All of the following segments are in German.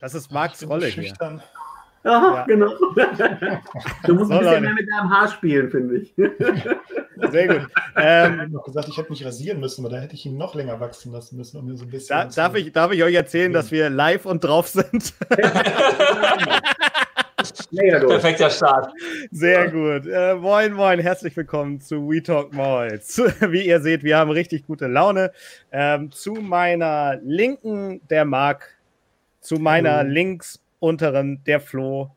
Das ist Marks Rolle hier. Aha, ja. genau. Du musst so, ein bisschen Leute. mehr mit deinem Haar spielen, finde ich. Sehr gut. Ähm, ich habe noch gesagt, ich hätte mich rasieren müssen, aber da hätte ich ihn noch länger wachsen lassen müssen, um mir so ein bisschen. Da, darf, ich, darf ich euch erzählen, dass wir live und drauf sind? Perfekter Start. Sehr gut. Äh, moin, moin, herzlich willkommen zu We Talk Malls. Wie ihr seht, wir haben richtig gute Laune. Ähm, zu meiner Linken der Marc, zu meiner Hallo. links unteren der Flo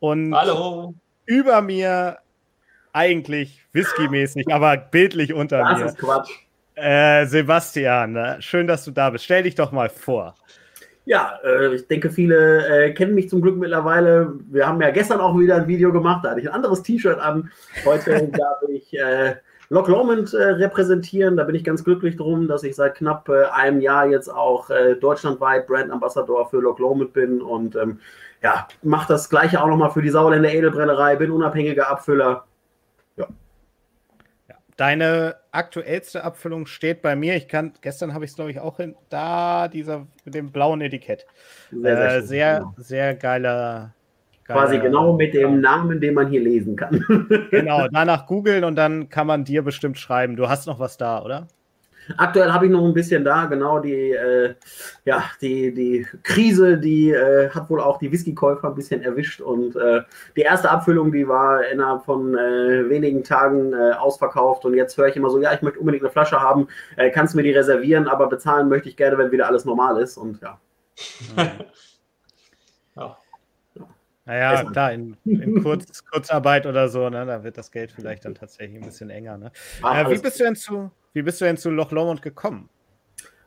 und Hallo. über mir eigentlich whisky-mäßig, aber bildlich unter das mir. Das ist Quatsch. Äh, Sebastian, äh, schön, dass du da bist. Stell dich doch mal vor. Ja, äh, ich denke, viele äh, kennen mich zum Glück mittlerweile. Wir haben ja gestern auch wieder ein Video gemacht, da hatte ich ein anderes T-Shirt an. Heute darf ich Loch Lomond äh, repräsentieren. Da bin ich ganz glücklich drum, dass ich seit knapp äh, einem Jahr jetzt auch äh, deutschlandweit Brand Ambassador für Loch Lomond bin und ähm, ja, mache das gleiche auch nochmal für die Sauerländer Edelbrennerei, bin unabhängiger Abfüller. Ja. ja. Deine aktuellste Abfüllung steht bei mir. Ich kann, gestern habe ich es, glaube ich, auch in, da, dieser mit dem blauen Etikett. Sehr, sehr, äh, sehr, genau. sehr geiler Quasi genau mit dem Namen, den man hier lesen kann. genau, danach googeln und dann kann man dir bestimmt schreiben. Du hast noch was da, oder? Aktuell habe ich noch ein bisschen da, genau die, äh, ja, die, die Krise, die äh, hat wohl auch die Whisky-Käufer ein bisschen erwischt und äh, die erste Abfüllung, die war innerhalb von äh, wenigen Tagen äh, ausverkauft und jetzt höre ich immer so, ja, ich möchte unbedingt eine Flasche haben, äh, kannst du mir die reservieren, aber bezahlen möchte ich gerne, wenn wieder alles normal ist und ja. ja. Naja, da in, in Kurz, Kurzarbeit oder so, ne, da wird das Geld vielleicht dann tatsächlich ein bisschen enger. Ne? Äh, wie, bist du denn zu, wie bist du denn zu Loch Lomond gekommen?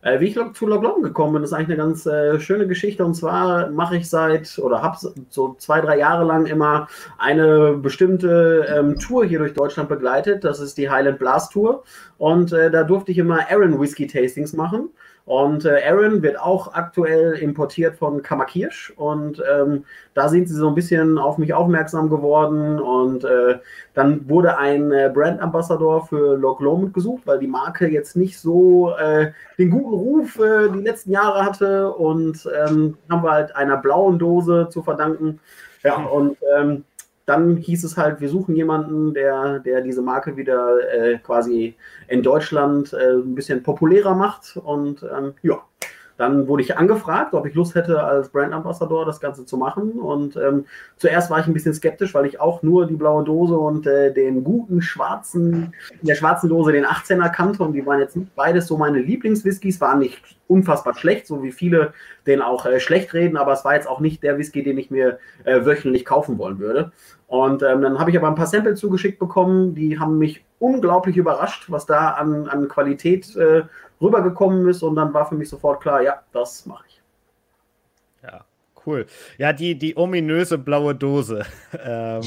Äh, wie ich zu Loch Lomond gekommen bin, ist eigentlich eine ganz äh, schöne Geschichte. Und zwar mache ich seit oder habe so zwei, drei Jahre lang immer eine bestimmte ähm, Tour hier durch Deutschland begleitet. Das ist die Highland Blast Tour. Und äh, da durfte ich immer Aaron Whisky Tastings machen. Und äh, Aaron wird auch aktuell importiert von Kamakirsch. Und ähm, da sind sie so ein bisschen auf mich aufmerksam geworden. Und äh, dann wurde ein äh, Brand Ambassador für Loch Lomond gesucht, weil die Marke jetzt nicht so äh, den guten Ruf äh, die letzten Jahre hatte. Und ähm, haben wir halt einer blauen Dose zu verdanken. Ja, und ähm, dann hieß es halt, wir suchen jemanden, der, der diese Marke wieder äh, quasi in Deutschland äh, ein bisschen populärer macht. Und ähm, ja, dann wurde ich angefragt, ob ich Lust hätte, als Brand Ambassador das Ganze zu machen. Und ähm, zuerst war ich ein bisschen skeptisch, weil ich auch nur die blaue Dose und äh, den guten schwarzen, in der schwarzen Dose den 18er kannte. Und die waren jetzt nicht beides so meine Lieblingswhiskys, waren nicht unfassbar schlecht, so wie viele den auch äh, schlecht reden, aber es war jetzt auch nicht der Whisky, den ich mir äh, wöchentlich kaufen wollen würde. Und ähm, dann habe ich aber ein paar Sample zugeschickt bekommen, die haben mich unglaublich überrascht, was da an, an Qualität äh, rübergekommen ist. Und dann war für mich sofort klar, ja, das mache ich. Ja, cool. Ja, die, die ominöse blaue Dose. ähm,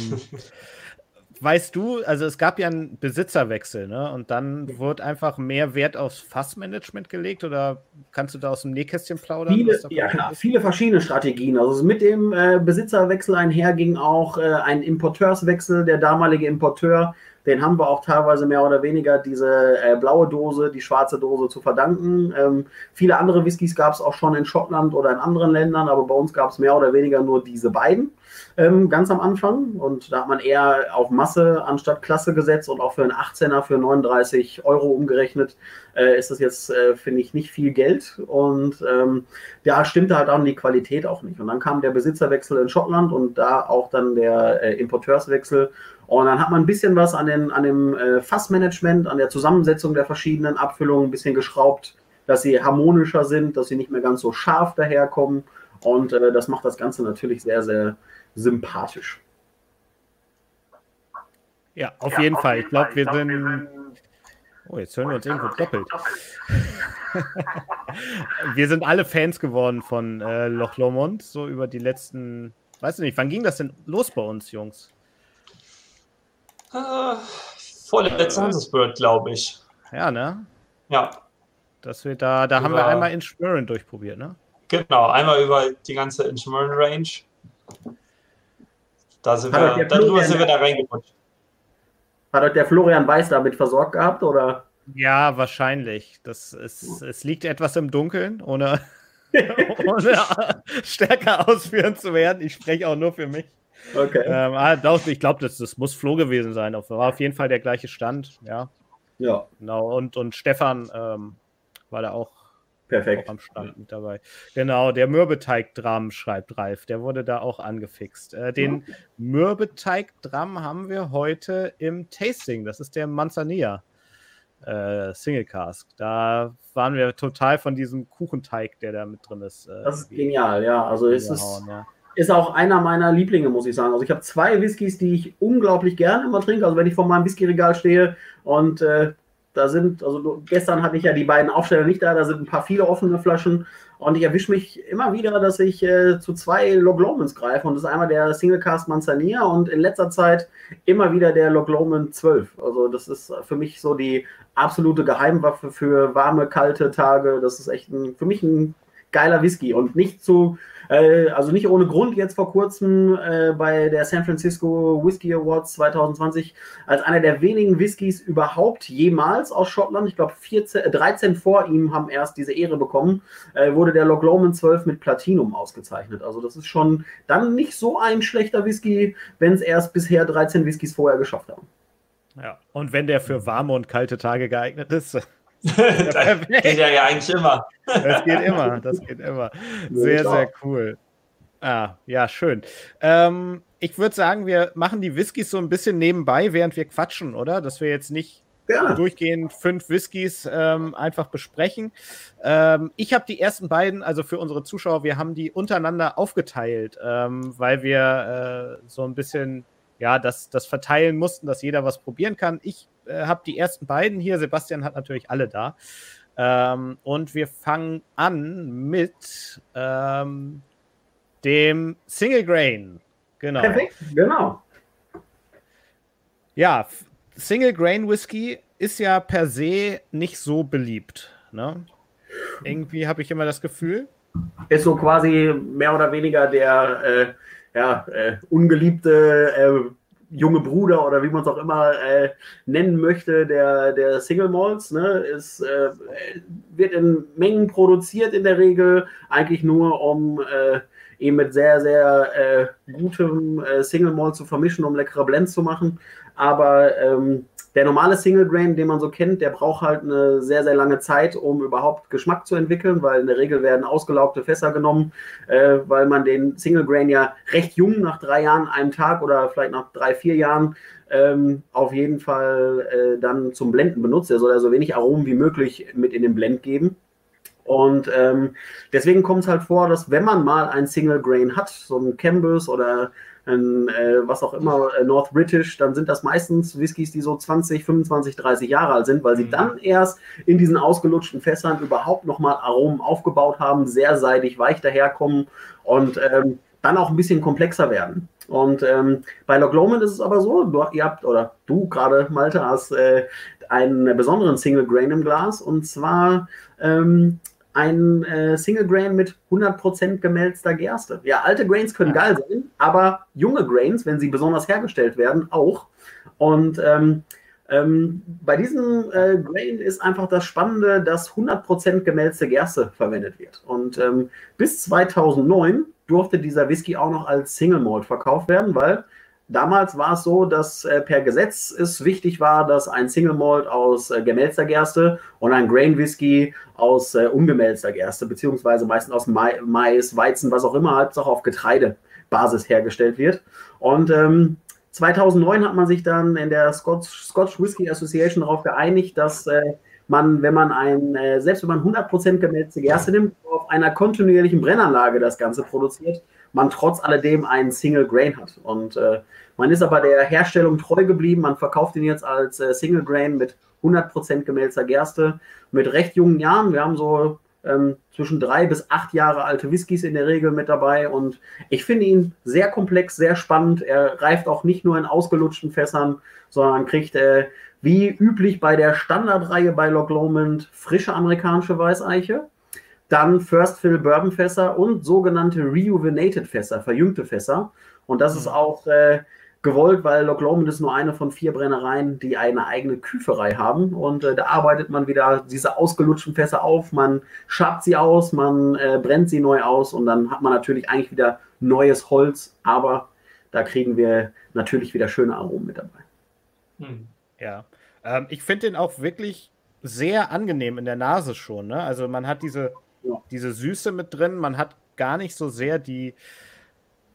weißt du, also es gab ja einen Besitzerwechsel, ne? Und dann wurde einfach mehr Wert aufs Fassmanagement gelegt oder kannst du da aus dem Nähkästchen plaudern? Viele, ja, klar, viele verschiedene Strategien. Also mit dem äh, Besitzerwechsel einher ging auch äh, ein Importeurswechsel. Der damalige Importeur den haben wir auch teilweise mehr oder weniger diese äh, blaue Dose, die schwarze Dose zu verdanken. Ähm, viele andere Whiskys gab es auch schon in Schottland oder in anderen Ländern, aber bei uns gab es mehr oder weniger nur diese beiden ähm, ganz am Anfang. Und da hat man eher auf Masse anstatt Klasse gesetzt und auch für einen 18er für 39 Euro umgerechnet äh, ist das jetzt, äh, finde ich, nicht viel Geld. Und ähm, da stimmte halt auch die Qualität auch nicht. Und dann kam der Besitzerwechsel in Schottland und da auch dann der äh, Importeurswechsel. Und dann hat man ein bisschen was an, den, an dem äh, Fassmanagement, an der Zusammensetzung der verschiedenen Abfüllungen ein bisschen geschraubt, dass sie harmonischer sind, dass sie nicht mehr ganz so scharf daherkommen. Und äh, das macht das Ganze natürlich sehr, sehr sympathisch. Ja, auf ja, jeden auf Fall. Jeden ich glaube, wir, glaub, sind. Oh, jetzt hören wir uns irgendwo doppelt. wir sind alle Fans geworden von äh, Loch Lomond, so über die letzten. Weiß ich nicht, wann ging das denn los bei uns, Jungs? Äh, vorletzte Hansesbird, glaube ich. Ja, ne? Ja. Dass wir da, da über, haben wir einmal Inchmurren durchprobiert, ne? Genau, einmal über die ganze Inchmurren Range. Da sind wir, darüber sind wir da reingerutscht. Hat euch der Florian Weiß damit versorgt gehabt, oder? Ja, wahrscheinlich. Das ist, es liegt etwas im Dunkeln, ohne. ohne stärker ausführen zu werden. Ich spreche auch nur für mich. Okay. Ähm, ah, doch, ich glaube, das, das muss Flo gewesen sein. War auf jeden Fall der gleiche Stand, ja. Ja. Genau, und, und Stefan ähm, war da auch, Perfekt. Auch am Stand mit dabei. Genau, der Mürbeteig-Dram schreibt Ralf, der wurde da auch angefixt. Äh, den ja. Mürbeteig-Dram haben wir heute im Tasting, das ist der Manzanilla. Äh, Single Cask. Da waren wir total von diesem Kuchenteig, der da mit drin ist. Äh, das ist genial, ja. Also es ist, ja ist auch einer meiner Lieblinge, muss ich sagen. Also ich habe zwei Whiskys, die ich unglaublich gerne immer trinke. Also wenn ich vor meinem Whiskyregal stehe und äh, da sind, also gestern hatte ich ja die beiden Aufsteller nicht da, da sind ein paar viele offene Flaschen und ich erwische mich immer wieder, dass ich äh, zu zwei Log Lomans greife und das ist einmal der Single Cast Manzanilla und in letzter Zeit immer wieder der Log Loman 12. Also das ist für mich so die absolute Geheimwaffe für warme, kalte Tage. Das ist echt ein, für mich ein geiler Whisky und nicht zu äh, also nicht ohne Grund jetzt vor kurzem äh, bei der San Francisco Whisky Awards 2020 als einer der wenigen Whiskys überhaupt jemals aus Schottland, ich glaube 13 vor ihm haben erst diese Ehre bekommen, äh, wurde der Loch Lomond 12 mit Platinum ausgezeichnet. Also das ist schon dann nicht so ein schlechter Whisky, wenn es erst bisher 13 Whiskys vorher geschafft haben. Ja, und wenn der für warme und kalte Tage geeignet ist. Das geht ja, ja eigentlich immer. Das geht immer, das geht immer. Sehr, sehr cool. Ah, ja, schön. Ähm, ich würde sagen, wir machen die Whiskys so ein bisschen nebenbei, während wir quatschen, oder? Dass wir jetzt nicht ja. durchgehend fünf Whiskys ähm, einfach besprechen. Ähm, ich habe die ersten beiden, also für unsere Zuschauer, wir haben die untereinander aufgeteilt, ähm, weil wir äh, so ein bisschen ja, das, das verteilen mussten, dass jeder was probieren kann. Ich äh, habe die ersten beiden hier. Sebastian hat natürlich alle da. Ähm, und wir fangen an mit ähm, dem Single Grain. Genau. Perfekt, genau. Ja, Single Grain Whisky ist ja per se nicht so beliebt. Ne? Irgendwie habe ich immer das Gefühl. Ist so quasi mehr oder weniger der äh, ja, äh, ungeliebte äh, junge Bruder oder wie man es auch immer äh, nennen möchte, der, der Single Malls, ne, ist, äh, wird in Mengen produziert in der Regel, eigentlich nur um äh, eben mit sehr, sehr äh, gutem äh, Single Malt zu vermischen, um leckere Blends zu machen. Aber ähm, der normale Single Grain, den man so kennt, der braucht halt eine sehr, sehr lange Zeit, um überhaupt Geschmack zu entwickeln, weil in der Regel werden ausgelaugte Fässer genommen, äh, weil man den Single Grain ja recht jung nach drei Jahren, einem Tag oder vielleicht nach drei, vier Jahren ähm, auf jeden Fall äh, dann zum Blenden benutzt. Er soll ja so wenig Aromen wie möglich mit in den Blend geben. Und ähm, deswegen kommt es halt vor, dass wenn man mal ein Single Grain hat, so ein Cambus oder ein, äh, was auch immer, äh, North British, dann sind das meistens Whiskys, die so 20, 25, 30 Jahre alt sind, weil sie mhm. dann erst in diesen ausgelutschten Fässern überhaupt nochmal Aromen aufgebaut haben, sehr seidig, weich daherkommen und ähm, dann auch ein bisschen komplexer werden. Und ähm, bei Loch Lomond ist es aber so, du, ihr habt, oder du gerade, Malte, hast äh, einen besonderen Single Grain im Glas und zwar ähm, ein äh, Single Grain mit 100% gemälzter Gerste. Ja, alte Grains können ja. geil sein, aber junge Grains, wenn sie besonders hergestellt werden, auch. Und ähm, ähm, bei diesem äh, Grain ist einfach das Spannende, dass 100% gemälzte Gerste verwendet wird. Und ähm, bis 2009 durfte dieser Whisky auch noch als Single Malt verkauft werden, weil Damals war es so, dass äh, per Gesetz es wichtig war, dass ein Single Malt aus äh, gemälzter Gerste und ein Grain Whisky aus äh, ungemälzter Gerste, beziehungsweise meistens aus Mais, Mais, Weizen, was auch immer, Hauptsache auf Getreidebasis hergestellt wird. Und ähm, 2009 hat man sich dann in der Scotch, Scotch Whisky Association darauf geeinigt, dass äh, man, wenn man ein, äh, selbst wenn man 100% gemälzte Gerste nimmt, auf einer kontinuierlichen Brennanlage das Ganze produziert, man trotz alledem einen Single Grain hat. Und äh, man ist aber der Herstellung treu geblieben. Man verkauft ihn jetzt als äh, Single Grain mit 100% gemälzter Gerste, mit recht jungen Jahren. Wir haben so ähm, zwischen drei bis acht Jahre alte Whiskys in der Regel mit dabei. Und ich finde ihn sehr komplex, sehr spannend. Er reift auch nicht nur in ausgelutschten Fässern, sondern kriegt äh, wie üblich bei der Standardreihe bei Loch Lomond frische amerikanische Weißeiche dann First Fill Bourbon Fässer und sogenannte Rejuvenated Fässer, verjüngte Fässer. Und das mhm. ist auch äh, gewollt, weil Loch Lomond ist nur eine von vier Brennereien, die eine eigene Küferei haben. Und äh, da arbeitet man wieder diese ausgelutschten Fässer auf, man schabt sie aus, man äh, brennt sie neu aus und dann hat man natürlich eigentlich wieder neues Holz, aber da kriegen wir natürlich wieder schöne Aromen mit dabei. Hm. Ja, ähm, ich finde den auch wirklich sehr angenehm in der Nase schon. Ne? Also man hat diese, ja. diese Süße mit drin, man hat gar nicht so sehr die,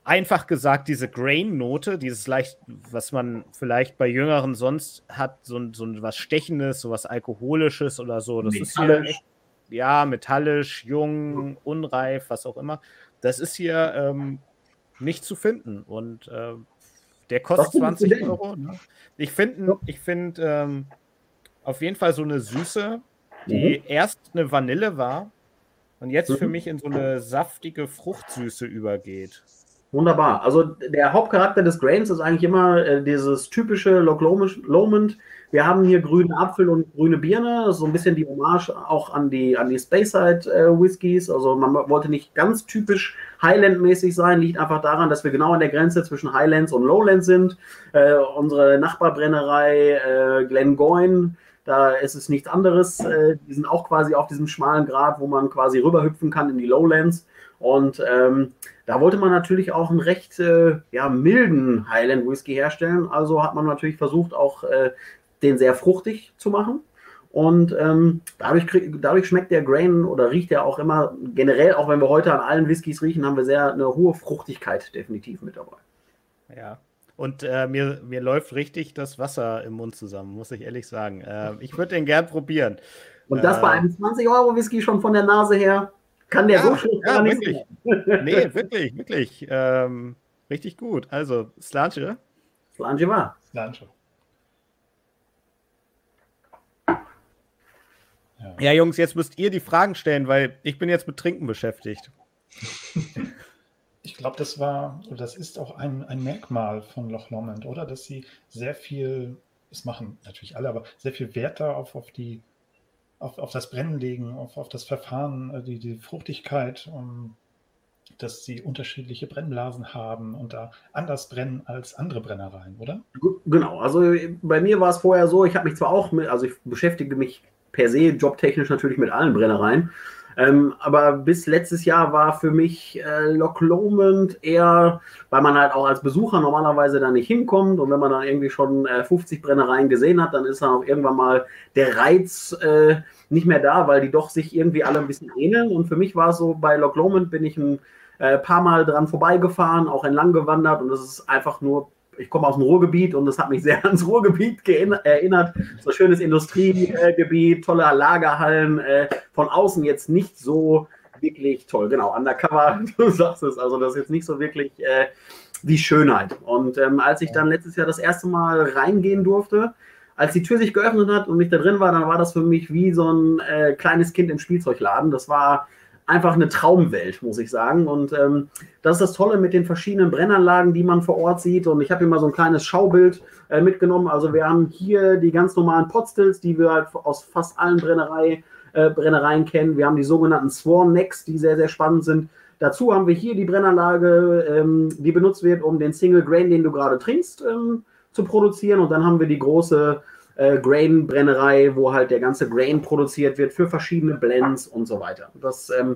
einfach gesagt, diese Grain-Note, dieses leicht, was man vielleicht bei Jüngeren sonst hat, so, so was Stechendes, so was Alkoholisches oder so. Das ist hier echt, ja, metallisch, jung, unreif, was auch immer. Das ist hier ähm, nicht zu finden. Und äh, der kostet 20 Euro. Ne? Ich finde ich find, ähm, auf jeden Fall so eine Süße, die mhm. erst eine Vanille war und jetzt mhm. für mich in so eine saftige Fruchtsüße übergeht. Wunderbar. Also der Hauptcharakter des Grains ist eigentlich immer äh, dieses typische Loch Lomond. Wir haben hier grünen Apfel und grüne Birne, so ein bisschen die Hommage auch an die, an die Speyside äh, Whiskys. Also man wollte nicht ganz typisch Highland-mäßig sein, liegt einfach daran, dass wir genau an der Grenze zwischen Highlands und Lowlands sind. Äh, unsere Nachbarbrennerei äh, Glengoyne da ist es nichts anderes. Äh, die sind auch quasi auf diesem schmalen Grad, wo man quasi rüberhüpfen kann in die Lowlands. Und ähm, da wollte man natürlich auch einen recht äh, ja, milden Highland Whisky herstellen. Also hat man natürlich versucht, auch äh, den sehr fruchtig zu machen. Und ähm, dadurch, krieg, dadurch schmeckt der Grain oder riecht er auch immer generell, auch wenn wir heute an allen Whiskys riechen, haben wir sehr eine hohe Fruchtigkeit definitiv mit dabei. Ja, und äh, mir, mir läuft richtig das Wasser im Mund zusammen, muss ich ehrlich sagen. Äh, ich würde den gern probieren. Und das bei äh, einem 20-Euro-Whisky schon von der Nase her. Kann der ja, so schlecht ja, wirklich. nee, wirklich, wirklich. Ähm, richtig gut. Also, Slanche. Slanche war. Slanche. Ja. ja, Jungs, jetzt müsst ihr die Fragen stellen, weil ich bin jetzt mit Trinken beschäftigt. Ich glaube, das war, das ist auch ein, ein Merkmal von Loch Lomond, oder? Dass sie sehr viel, das machen natürlich alle, aber sehr viel Wert darauf auf die, auf, auf das Brennen legen, auf, auf das Verfahren, äh, die, die Fruchtigkeit, um, dass sie unterschiedliche Brennblasen haben und da anders brennen als andere Brennereien, oder? Genau, also bei mir war es vorher so, ich habe mich zwar auch mit, also ich beschäftige mich per se jobtechnisch natürlich mit allen Brennereien, ähm, aber bis letztes Jahr war für mich äh, Loch Lomond eher, weil man halt auch als Besucher normalerweise da nicht hinkommt und wenn man dann irgendwie schon äh, 50 Brennereien gesehen hat, dann ist dann auch irgendwann mal der Reiz äh, nicht mehr da, weil die doch sich irgendwie alle ein bisschen ähneln. Und für mich war es so, bei Loch Lomond bin ich ein äh, paar Mal dran vorbeigefahren, auch entlang gewandert und es ist einfach nur ich komme aus dem Ruhrgebiet und das hat mich sehr ans Ruhrgebiet erinnert. So schönes Industriegebiet, tolle Lagerhallen, äh, von außen jetzt nicht so wirklich toll. Genau, undercover, du sagst es, also das ist jetzt nicht so wirklich äh, die Schönheit. Und ähm, als ich dann letztes Jahr das erste Mal reingehen durfte, als die Tür sich geöffnet hat und ich da drin war, dann war das für mich wie so ein äh, kleines Kind im Spielzeugladen. Das war einfach eine Traumwelt, muss ich sagen. Und ähm, das ist das Tolle mit den verschiedenen Brennanlagen, die man vor Ort sieht. Und ich habe hier mal so ein kleines Schaubild äh, mitgenommen. Also wir haben hier die ganz normalen Potstills, die wir halt aus fast allen Brennerei, äh, Brennereien kennen. Wir haben die sogenannten Sworn Necks, die sehr, sehr spannend sind. Dazu haben wir hier die Brennanlage, ähm, die benutzt wird, um den Single Grain, den du gerade trinkst, ähm, zu produzieren. Und dann haben wir die große äh, Grain-Brennerei, wo halt der ganze Grain produziert wird für verschiedene Blends und so weiter. Was ähm, mhm.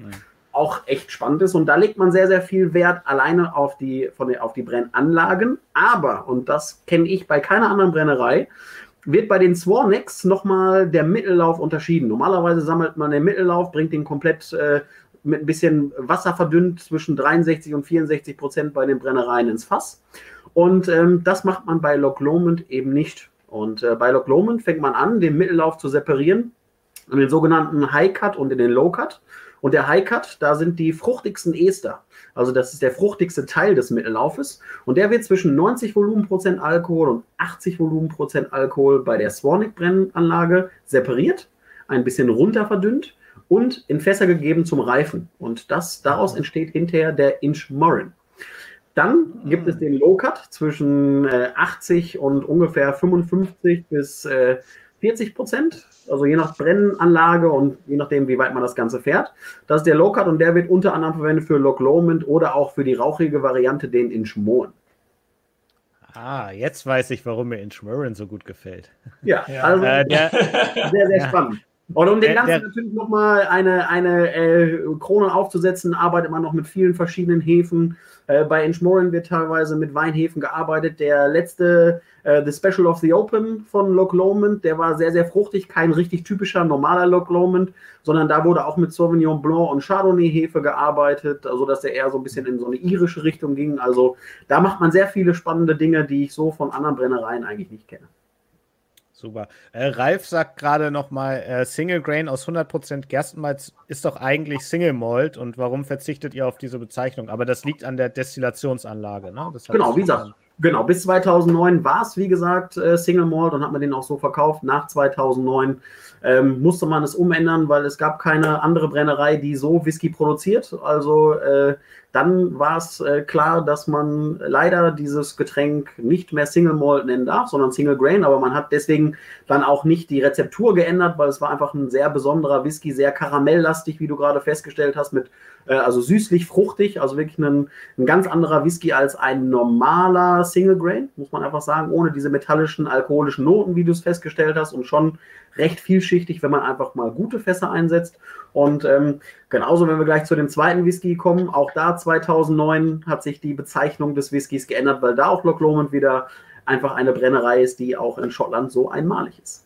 auch echt spannend ist. Und da legt man sehr, sehr viel Wert alleine auf die, von der, auf die Brennanlagen. Aber, und das kenne ich bei keiner anderen Brennerei, wird bei den Swarnex nochmal der Mittellauf unterschieden. Normalerweise sammelt man den Mittellauf, bringt den komplett äh, mit ein bisschen Wasser verdünnt zwischen 63 und 64 Prozent bei den Brennereien ins Fass. Und ähm, das macht man bei Loch Lomond eben nicht. Und äh, bei Loch Lomond fängt man an, den Mittellauf zu separieren in den sogenannten High Cut und in den Low Cut. Und der High Cut, da sind die fruchtigsten Ester. Also das ist der fruchtigste Teil des Mittellaufes. Und der wird zwischen 90 Volumenprozent Alkohol und 80 Volumenprozent Alkohol bei der Swarnick-Brennanlage separiert, ein bisschen runter verdünnt und in Fässer gegeben zum Reifen. Und das, daraus entsteht hinterher der Inch Morin. Dann gibt es den Low Cut zwischen äh, 80 und ungefähr 55 bis äh, 40 Prozent, also je nach Brennanlage und je nachdem, wie weit man das Ganze fährt. Das ist der Low Cut und der wird unter anderem verwendet für Loch Lomond oder auch für die rauchige Variante, den Inch Mohn. Ah, jetzt weiß ich, warum mir Inchmurren so gut gefällt. Ja, ja. also äh, der, sehr, sehr spannend. Und um den Ganzen der, natürlich nochmal eine, eine äh, Krone aufzusetzen, arbeitet man noch mit vielen verschiedenen Hefen. Äh, bei Inchmoran wird teilweise mit Weinhefen gearbeitet. Der letzte, äh, The Special of the Open von Loch Lomond, der war sehr, sehr fruchtig. Kein richtig typischer, normaler Loch Lomond, sondern da wurde auch mit Sauvignon Blanc und Chardonnay-Hefe gearbeitet, also dass er eher so ein bisschen in so eine irische Richtung ging. Also da macht man sehr viele spannende Dinge, die ich so von anderen Brennereien eigentlich nicht kenne. Super. Äh, Ralf sagt gerade nochmal, äh, Single Grain aus 100% Gerstenmalz ist doch eigentlich Single Malt und warum verzichtet ihr auf diese Bezeichnung? Aber das liegt an der Destillationsanlage, ne? genau, wie gesagt, genau, bis 2009 war es, wie gesagt, äh, Single Malt und hat man den auch so verkauft. Nach 2009 ähm, musste man es umändern, weil es gab keine andere Brennerei, die so Whisky produziert. Also äh, dann war es äh, klar, dass man leider dieses Getränk nicht mehr Single Malt nennen darf, sondern Single Grain. Aber man hat deswegen dann auch nicht die Rezeptur geändert, weil es war einfach ein sehr besonderer Whisky, sehr karamelllastig, wie du gerade festgestellt hast, mit äh, also süßlich, fruchtig, also wirklich ein, ein ganz anderer Whisky als ein normaler Single Grain, muss man einfach sagen, ohne diese metallischen, alkoholischen Noten, wie du es festgestellt hast, und schon recht vielschichtig, wenn man einfach mal gute Fässer einsetzt. Und ähm, genauso, wenn wir gleich zu dem zweiten Whisky kommen, auch da 2009 hat sich die Bezeichnung des Whiskys geändert, weil da auch Loch Lomond wieder einfach eine Brennerei ist, die auch in Schottland so einmalig ist.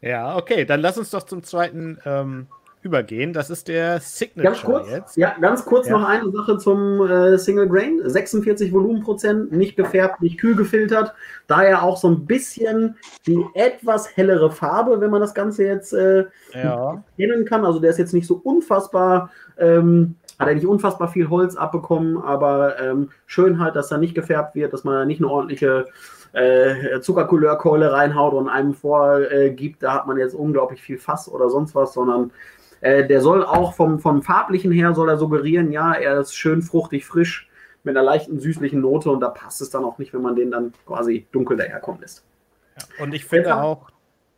Ja, okay, dann lass uns doch zum zweiten ähm, übergehen. Das ist der Signature ganz kurz, jetzt. Ja, ganz kurz ja. noch eine Sache zum äh, Single Grain. 46 Volumenprozent, nicht gefärbt, nicht kühl gefiltert. Daher auch so ein bisschen die etwas hellere Farbe, wenn man das Ganze jetzt äh, ja. kennen kann. Also der ist jetzt nicht so unfassbar, ähm, hat er nicht unfassbar viel Holz abbekommen, aber ähm, schön halt, dass er nicht gefärbt wird, dass man da nicht eine ordentliche äh, Zuckercouleurkeule reinhaut und einem vorgibt, da hat man jetzt unglaublich viel Fass oder sonst was, sondern äh, der soll auch vom, vom farblichen her soll er suggerieren, ja, er ist schön fruchtig, frisch, mit einer leichten süßlichen Note und da passt es dann auch nicht, wenn man den dann quasi dunkel daherkommen lässt. Ja, und ich finde auch,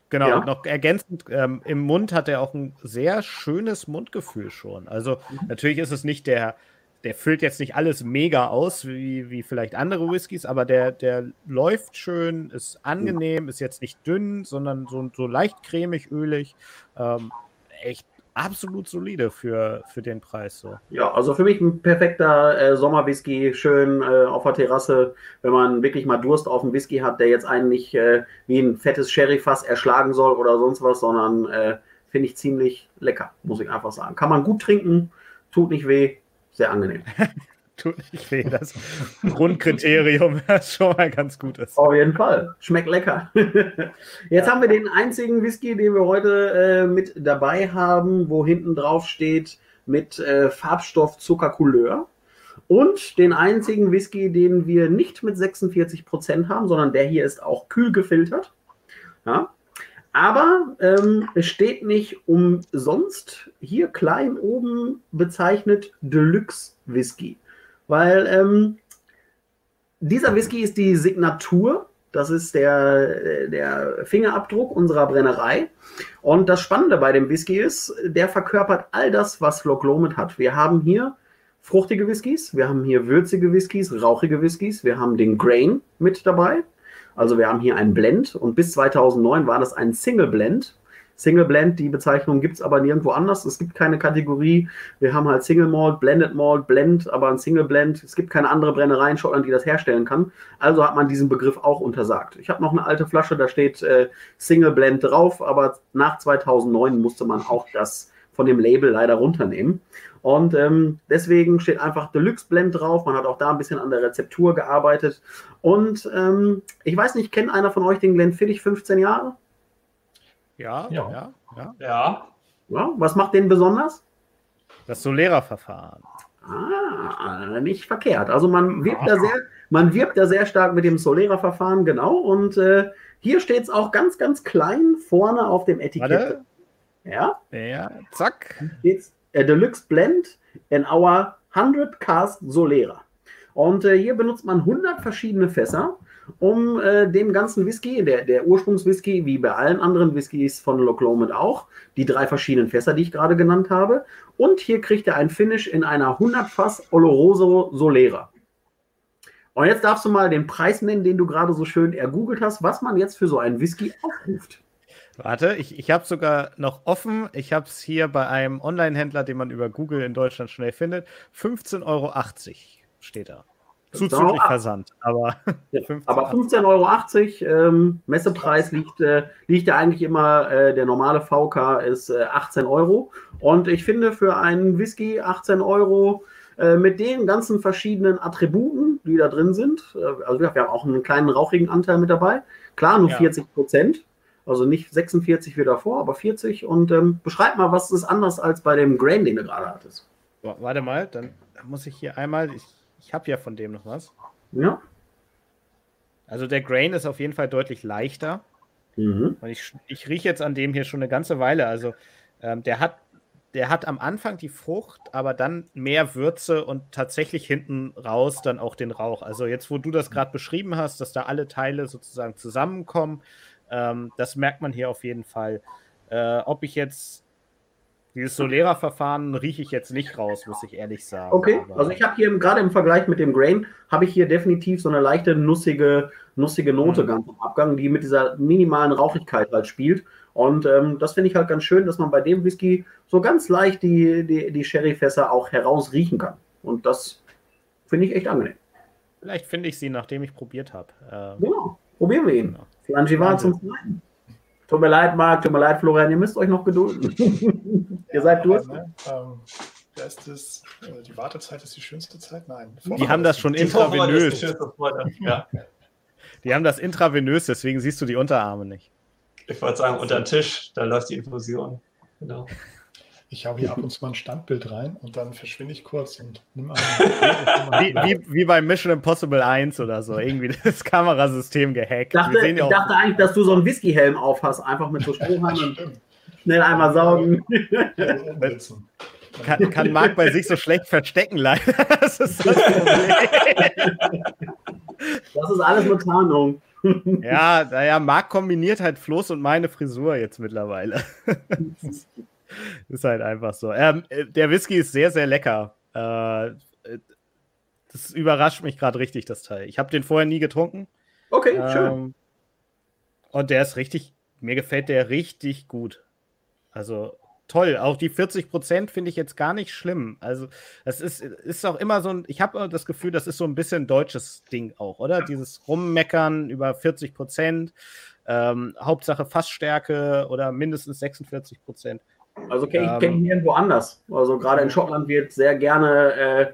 genau, ja. noch ergänzend, ähm, im Mund hat er auch ein sehr schönes Mundgefühl schon. Also mhm. natürlich ist es nicht der, der füllt jetzt nicht alles mega aus, wie, wie vielleicht andere Whiskys, aber der, der läuft schön, ist angenehm, ist jetzt nicht dünn, sondern so, so leicht cremig, ölig. Ähm, echt absolut solide für, für den Preis. So. Ja, also für mich ein perfekter äh, Sommerwhisky, schön äh, auf der Terrasse, wenn man wirklich mal Durst auf einen Whisky hat, der jetzt einen nicht äh, wie ein fettes Sherryfass erschlagen soll oder sonst was, sondern äh, finde ich ziemlich lecker, muss ich einfach sagen. Kann man gut trinken, tut nicht weh, sehr angenehm. tut nicht weh. Das Grundkriterium, das schon mal ganz gut ist. Auf jeden Fall. Schmeckt lecker. Jetzt ja. haben wir den einzigen Whisky, den wir heute äh, mit dabei haben, wo hinten drauf steht mit äh, Farbstoff Zuckercouleur. Und den einzigen Whisky, den wir nicht mit 46% haben, sondern der hier ist auch kühl gefiltert. Ja. Aber ähm, es steht nicht umsonst hier klein oben bezeichnet Deluxe Whisky. Weil ähm, dieser Whisky ist die Signatur. Das ist der, der Fingerabdruck unserer Brennerei. Und das Spannende bei dem Whisky ist, der verkörpert all das, was Loch Lomond hat. Wir haben hier fruchtige Whiskys, wir haben hier würzige Whiskys, rauchige Whiskys, wir haben den Grain mit dabei. Also wir haben hier einen Blend und bis 2009 war das ein Single Blend. Single Blend, die Bezeichnung gibt es aber nirgendwo anders. Es gibt keine Kategorie. Wir haben halt Single Malt, Blended Malt, Blend, aber ein Single Blend. Es gibt keine andere Brennerei in Schottland, die das herstellen kann. Also hat man diesen Begriff auch untersagt. Ich habe noch eine alte Flasche, da steht äh, Single Blend drauf, aber nach 2009 musste man auch das von dem Label leider runternehmen. Und ähm, deswegen steht einfach Deluxe Blend drauf. Man hat auch da ein bisschen an der Rezeptur gearbeitet. Und ähm, ich weiß nicht, kennt einer von euch den Glenfiddich 15 Jahre? Ja, ja, ja. Ja. ja. ja was macht den besonders? Das Solera-Verfahren. Ah, nicht verkehrt. Also man wirbt da sehr, man wirbt da sehr stark mit dem Solera-Verfahren, genau. Und äh, hier steht es auch ganz, ganz klein vorne auf dem Etikett. Warte. Ja. Ja, zack. Steht's, äh, Deluxe Blend in our 100 Cast Solera. Und äh, hier benutzt man 100 verschiedene Fässer um äh, dem ganzen Whisky, der, der Ursprungswhisky, wie bei allen anderen Whiskys von Loch Lomond auch, die drei verschiedenen Fässer, die ich gerade genannt habe. Und hier kriegt er ein Finish in einer 100 Fass Oloroso Solera. Und jetzt darfst du mal den Preis nennen, den du gerade so schön ergoogelt hast, was man jetzt für so einen Whisky aufruft. Warte, ich, ich habe sogar noch offen. Ich habe es hier bei einem Online-Händler, den man über Google in Deutschland schnell findet. 15,80 Euro steht da. Zuzüglich Versand. Aber, ja, 15, aber 15,80 Euro ähm, Messepreis liegt, äh, liegt ja eigentlich immer, äh, der normale VK ist äh, 18 Euro. Und ich finde für einen Whisky 18 Euro äh, mit den ganzen verschiedenen Attributen, die da drin sind. Äh, also wir haben auch einen kleinen rauchigen Anteil mit dabei. Klar, nur ja. 40 Prozent. Also nicht 46 wie davor, aber 40. Und ähm, beschreib mal, was ist anders als bei dem Grain, den du gerade hattest. Warte mal, dann muss ich hier einmal, ich ich habe ja von dem noch was. Ja. Also der Grain ist auf jeden Fall deutlich leichter. Mhm. Und ich, ich rieche jetzt an dem hier schon eine ganze Weile. Also ähm, der hat der hat am Anfang die Frucht, aber dann mehr Würze und tatsächlich hinten raus dann auch den Rauch. Also jetzt, wo du das gerade beschrieben hast, dass da alle Teile sozusagen zusammenkommen, ähm, das merkt man hier auf jeden Fall. Äh, ob ich jetzt dieses Solera-Verfahren rieche ich jetzt nicht raus, muss ich ehrlich sagen. Okay, also ich habe hier gerade im Vergleich mit dem Grain, habe ich hier definitiv so eine leichte nussige, nussige Note mhm. ganz am Abgang, die mit dieser minimalen Rauchigkeit halt spielt. Und ähm, das finde ich halt ganz schön, dass man bei dem Whisky so ganz leicht die, die, die Sherryfässer auch herausriechen kann. Und das finde ich echt angenehm. Vielleicht finde ich sie, nachdem ich probiert habe. Ähm, genau, probieren wir ihn. Genau. Flangivar zum Zweiten. Tut mir leid, Marc, tut mir leid, Florian, ihr müsst euch noch gedulden. ihr seid durch. Ne? ähm, ist es, äh, die Wartezeit ist die schönste Zeit? Nein. Die haben das schon intravenös. Ja. Die haben das intravenös, deswegen siehst du die Unterarme nicht. Ich wollte sagen, unter den Tisch, da läuft die Infusion. Genau. Ich habe hier ab und zu mal ein Standbild rein und dann verschwinde ich kurz und nehme wie, wie, wie bei Mission Impossible 1 oder so. Irgendwie das Kamerasystem gehackt. Dachte, ich dachte eigentlich, dass du so einen Whisky-Helm auf hast, einfach mit so Strohhalm und schnell einmal saugen. kann, kann Marc bei sich so schlecht verstecken, leider. Das ist das Problem. Das ist alles mit Tarnung. Ja, naja, Marc kombiniert halt Floß und meine Frisur jetzt mittlerweile. ist halt einfach so. Ähm, äh, der Whisky ist sehr, sehr lecker. Äh, das überrascht mich gerade richtig, das Teil. Ich habe den vorher nie getrunken. Okay, ähm, schön. Und der ist richtig, mir gefällt der richtig gut. Also toll. Auch die 40 Prozent finde ich jetzt gar nicht schlimm. Also, das ist, ist auch immer so ein, ich habe das Gefühl, das ist so ein bisschen deutsches Ding auch, oder? Dieses Rummeckern über 40 Prozent. Ähm, Hauptsache Fassstärke oder mindestens 46 Prozent. Also kenn, ich kenne ihn nirgendwo anders. Also gerade in Schottland wird sehr gerne äh,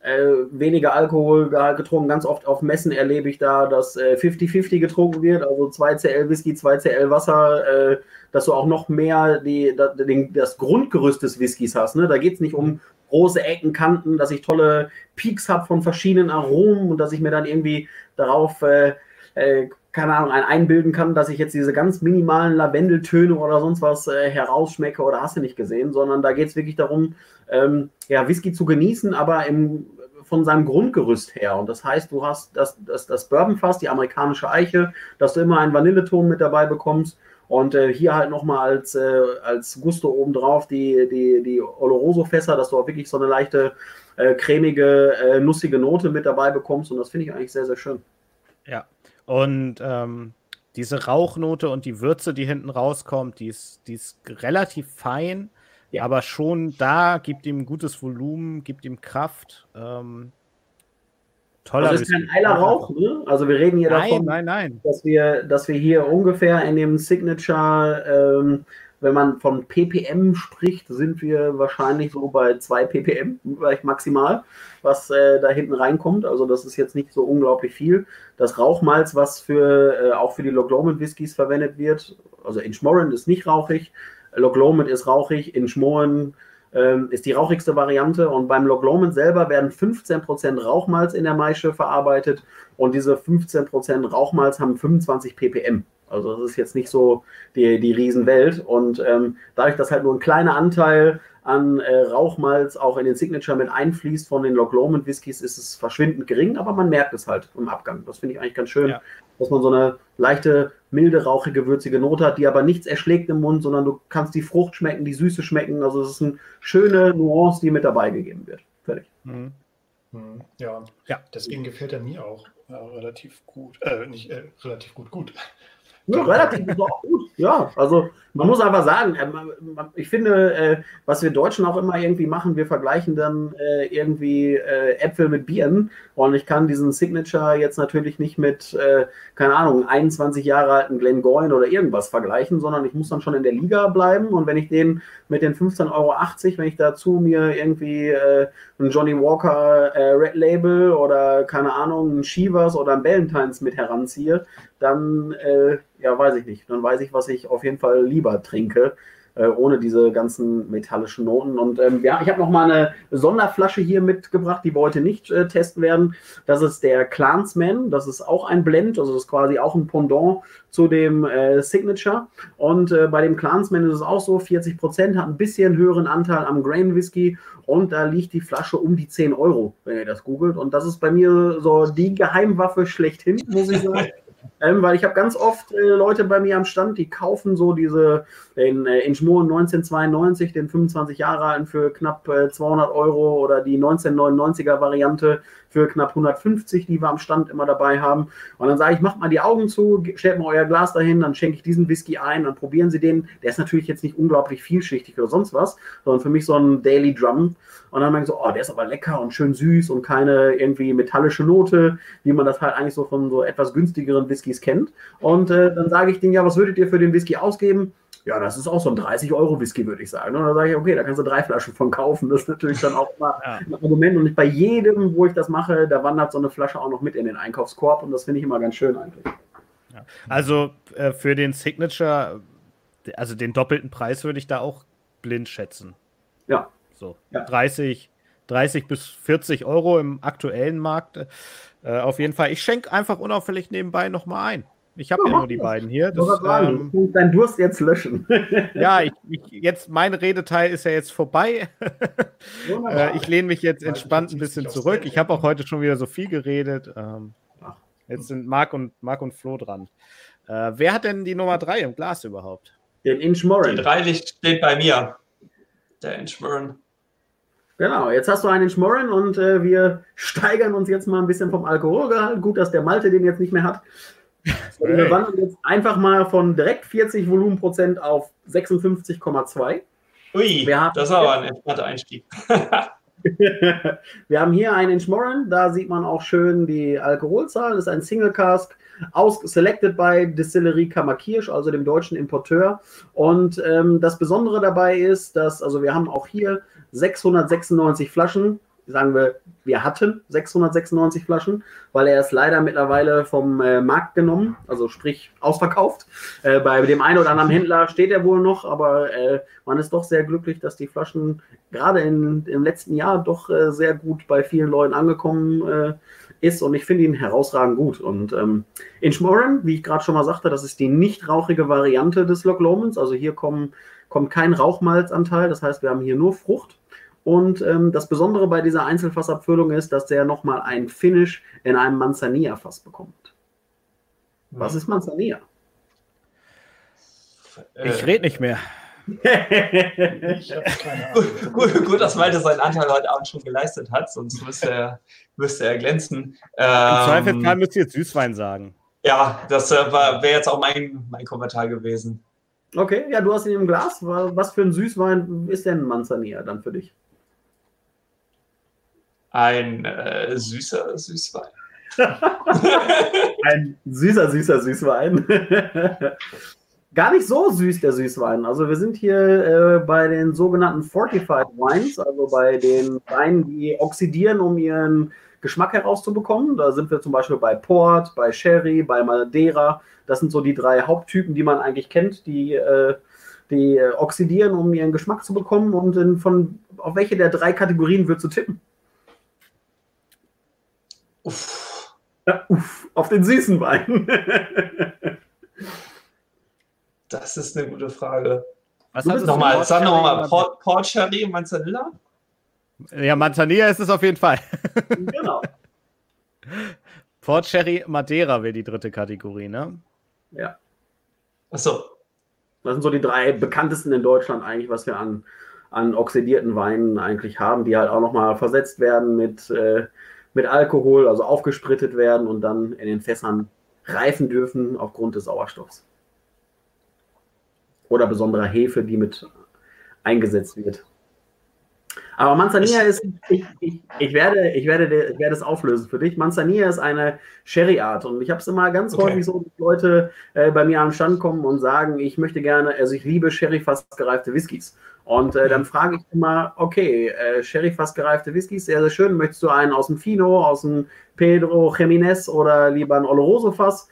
äh, weniger Alkohol getrunken. Ganz oft auf Messen erlebe ich da, dass 50-50 äh, getrunken wird, also 2 CL Whisky, 2 CL Wasser, äh, dass du auch noch mehr die, das, das Grundgerüst des Whiskys hast. Ne? Da geht es nicht um große Ecken, Kanten, dass ich tolle Peaks habe von verschiedenen Aromen und dass ich mir dann irgendwie darauf äh, äh, keine Ahnung, ein einbilden kann, dass ich jetzt diese ganz minimalen Lavendeltöne oder sonst was äh, herausschmecke oder hast du nicht gesehen, sondern da geht es wirklich darum, ähm, ja, Whisky zu genießen, aber im, von seinem Grundgerüst her. Und das heißt, du hast das, das, das Bourbonfass, die amerikanische Eiche, dass du immer einen Vanilleton mit dabei bekommst. Und äh, hier halt nochmal als, äh, als Gusto obendrauf die, die, die Oloroso-Fässer, dass du auch wirklich so eine leichte, äh, cremige, äh, nussige Note mit dabei bekommst. Und das finde ich eigentlich sehr, sehr schön. Ja, und ähm, diese Rauchnote und die Würze, die hinten rauskommt, die ist, die ist relativ fein, ja. aber schon da gibt ihm gutes Volumen, gibt ihm Kraft. Ähm, toller Das ist kein eiler Rauch, ne? Also wir reden hier nein, davon, nein, nein. Dass, wir, dass wir hier ungefähr in dem Signature ähm, wenn man von ppm spricht, sind wir wahrscheinlich so bei 2 ppm, vielleicht maximal, was äh, da hinten reinkommt. Also das ist jetzt nicht so unglaublich viel. Das Rauchmalz, was für, äh, auch für die Loch Lomond Whiskys verwendet wird, also Inchmoran ist nicht rauchig, Loch Lomond ist rauchig, Inchmoran ähm, ist die rauchigste Variante und beim Loch Lomond selber werden 15% Rauchmalz in der Maische verarbeitet und diese 15% Rauchmalz haben 25 ppm. Also das ist jetzt nicht so die, die Riesenwelt. Und ähm, dadurch, dass halt nur ein kleiner Anteil an äh, Rauchmalz auch in den Signature mit einfließt von den Loch Lomond Whiskys, ist es verschwindend gering, aber man merkt es halt im Abgang. Das finde ich eigentlich ganz schön, ja. dass man so eine leichte, milde, rauchige, würzige Note hat, die aber nichts erschlägt im Mund, sondern du kannst die Frucht schmecken, die Süße schmecken. Also es ist eine schöne Nuance, die mit dabei gegeben wird. Fertig. Mhm. Hm, Ja. Ja. deswegen gefällt er mir auch äh, relativ gut. Äh, nicht äh, relativ gut, gut. Ja, relativ ist auch gut. Ja, also man muss einfach sagen, äh, ich finde, äh, was wir Deutschen auch immer irgendwie machen, wir vergleichen dann äh, irgendwie Äpfel mit Bieren. Und ich kann diesen Signature jetzt natürlich nicht mit, keine Ahnung, 21 Jahre alten Glengoyne oder irgendwas vergleichen, sondern ich muss dann schon in der Liga bleiben. Und wenn ich den mit den 15,80 Euro, wenn ich dazu mir irgendwie einen Johnny Walker Red Label oder keine Ahnung, einen Shivas oder einen Ballantines mit heranziehe, dann, äh, ja, weiß ich nicht. Dann weiß ich, was ich auf jeden Fall lieber trinke, äh, ohne diese ganzen metallischen Noten. Und ähm, ja, ich habe noch mal eine Sonderflasche hier mitgebracht, die wir heute nicht äh, testen werden. Das ist der Clansman. Das ist auch ein Blend, also das ist quasi auch ein Pendant zu dem äh, Signature. Und äh, bei dem Clansman ist es auch so, 40 Prozent hat ein bisschen höheren Anteil am Grain Whisky und da liegt die Flasche um die 10 Euro, wenn ihr das googelt. Und das ist bei mir so die Geheimwaffe schlechthin, muss ich sagen. Ähm, weil ich habe ganz oft äh, Leute bei mir am Stand, die kaufen so diese, den äh, Inchmoor 1992, den 25 Jahre alten für knapp äh, 200 Euro oder die 1999er Variante für knapp 150, die wir am Stand immer dabei haben. Und dann sage ich, macht mal die Augen zu, stellt mal euer Glas dahin, dann schenke ich diesen Whisky ein, dann probieren Sie den. Der ist natürlich jetzt nicht unglaublich vielschichtig oder sonst was, sondern für mich so ein Daily Drum. Und dann merke ich so, oh, der ist aber lecker und schön süß und keine irgendwie metallische Note, wie man das halt eigentlich so von so etwas günstigeren Whiskys kennt. Und äh, dann sage ich denen, ja, was würdet ihr für den Whisky ausgeben? Ja, das ist auch so ein 30-Euro-Whisky, würde ich sagen. Und dann sage ich, okay, da kannst du drei Flaschen von kaufen. Das ist natürlich dann auch mal Ja. ein Argument. Und nicht bei jedem, wo ich das mache, da wandert so eine Flasche auch noch mit in den Einkaufskorb. Und das finde ich immer ganz schön eigentlich. Also äh, für den Signature, also den doppelten Preis würde ich da auch blind schätzen. Ja. So Ja. 30, 30 bis 40 Euro im aktuellen Markt. Äh, auf jeden Fall. Ich schenke einfach unauffällig nebenbei nochmal ein. Ich habe Ja, ja, nur die das. beiden hier. Das, ähm, du musst deinen Durst jetzt löschen. ja, ich, ich, jetzt mein Redeteil ist ja jetzt vorbei. Äh, ich lehne mich jetzt entspannt ein bisschen zurück. Ich habe auch heute schon wieder so viel geredet. Ähm, jetzt sind Marc und, Marc und Flo dran. Äh, wer hat denn die Nummer 3 im Glas überhaupt? Den Die Inchmoran. drei Licht steht bei mir. Der Inchburn. Genau, jetzt hast du einen Schmorren und äh, wir steigern uns jetzt mal ein bisschen vom Alkoholgehalt. Gut, dass der Malte den jetzt nicht mehr hat. Und wir wandern jetzt einfach mal von direkt 40 Volumenprozent auf 56,2. Ui, das ist aber ein entspannter Einstieg. wir haben hier einen Schmorren, da sieht man auch schön die Alkoholzahl. Das ist ein Single Cask, aus, selected by Distillerie Kammerkirsch, also dem deutschen Importeur. Und ähm, das Besondere dabei ist, dass, also wir haben auch hier 696 Flaschen. Sagen wir, wir hatten 696 Flaschen, weil er ist leider mittlerweile vom äh, Markt genommen, also sprich ausverkauft. Äh, bei dem einen oder anderen Händler steht er wohl noch, aber äh, man ist doch sehr glücklich, dass die Flaschen gerade im letzten Jahr doch äh, sehr gut bei vielen Leuten angekommen äh, ist und ich finde ihn herausragend gut. Und ähm, Inchmoran, wie ich gerade schon mal sagte, das ist die nicht rauchige Variante des Loch Lomans. Also hier kommen, kommt kein Rauchmalzanteil, das heißt, wir haben hier nur Frucht. Und ähm, das Besondere bei dieser Einzelfassabfüllung ist, dass der nochmal ein Finish in einem Manzanilla-Fass bekommt. Was ist Manzanilla? Ich rede nicht mehr. Gut, gut, gut, dass Malte seinen Anteil heute Abend schon geleistet hat, sonst müsste er, müsste er glänzen. Im Ähm, Zweifelsfall müsst ihr jetzt Süßwein sagen. ja, das äh, war- wäre jetzt auch mein, mein Kommentar gewesen. Okay, ja, du hast ihn im Glas. Was für ein Süßwein ist denn Manzanilla dann für dich? Ein äh, süßer Süßwein. Ein süßer, süßer Süßwein. Gar nicht so süß, der Süßwein. Also wir sind hier äh, bei den sogenannten Fortified Wines, also bei den Weinen, die oxidieren, um ihren Geschmack herauszubekommen. Da sind wir zum Beispiel bei Port, bei Sherry, bei Madeira. Das sind so die drei Haupttypen, die man eigentlich kennt, die, äh, die äh, oxidieren, um ihren Geschmack zu bekommen. Und in, von, auf welche der drei Kategorien würdest du tippen? Uff. Ja, uff, auf den süßen Wein. Das ist eine gute Frage. Was Du bist Nochmal, sag nochmal, Port Port, und Manzanilla? Ja, Manzanilla ist es auf jeden Fall. genau. Port Cherry Madeira wäre die dritte Kategorie, ne? Ja. Achso, Das sind so die drei bekanntesten in Deutschland eigentlich, was wir an, an oxidierten Weinen eigentlich haben, die halt auch nochmal versetzt werden mit, äh, mit Alkohol, also aufgesprittet werden und dann in den Fässern reifen dürfen aufgrund des Sauerstoffs. Oder besonderer Hefe, die mit eingesetzt wird. Aber Manzanilla ist, ich, ich, ich, werde, ich, werde, ich werde es auflösen für dich. Manzanilla ist eine Sherry-Art und ich habe es immer ganz okay. häufig so, dass Leute äh, bei mir am Stand kommen und sagen, ich möchte gerne, also ich liebe Sherry fast gereifte Whiskys. Und äh, dann frage ich immer, okay, äh, Sherry fast gereifte Whiskys, sehr, sehr schön. Möchtest du einen aus dem Fino, aus dem Pedro Jiménez oder lieber ein Oloroso Fass?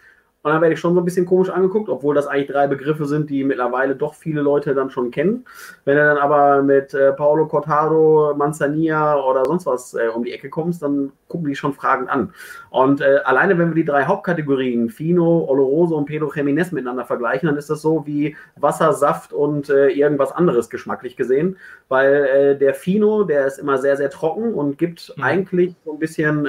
Und dann werde ich schon so ein bisschen komisch angeguckt, obwohl das eigentlich drei Begriffe sind, die mittlerweile doch viele Leute dann schon kennen. Wenn du dann aber mit äh, Paolo Cortado, Manzanilla oder sonst was äh, um die Ecke kommst, dann gucken die schon fragend an. Und äh, alleine, wenn wir die drei Hauptkategorien, Fino, Oloroso und Pedro Jiménez miteinander vergleichen, dann ist das so wie Wasser, Saft und äh, irgendwas anderes geschmacklich gesehen. Weil äh, der Fino, der ist immer sehr, sehr trocken und gibt mhm. eigentlich so ein bisschen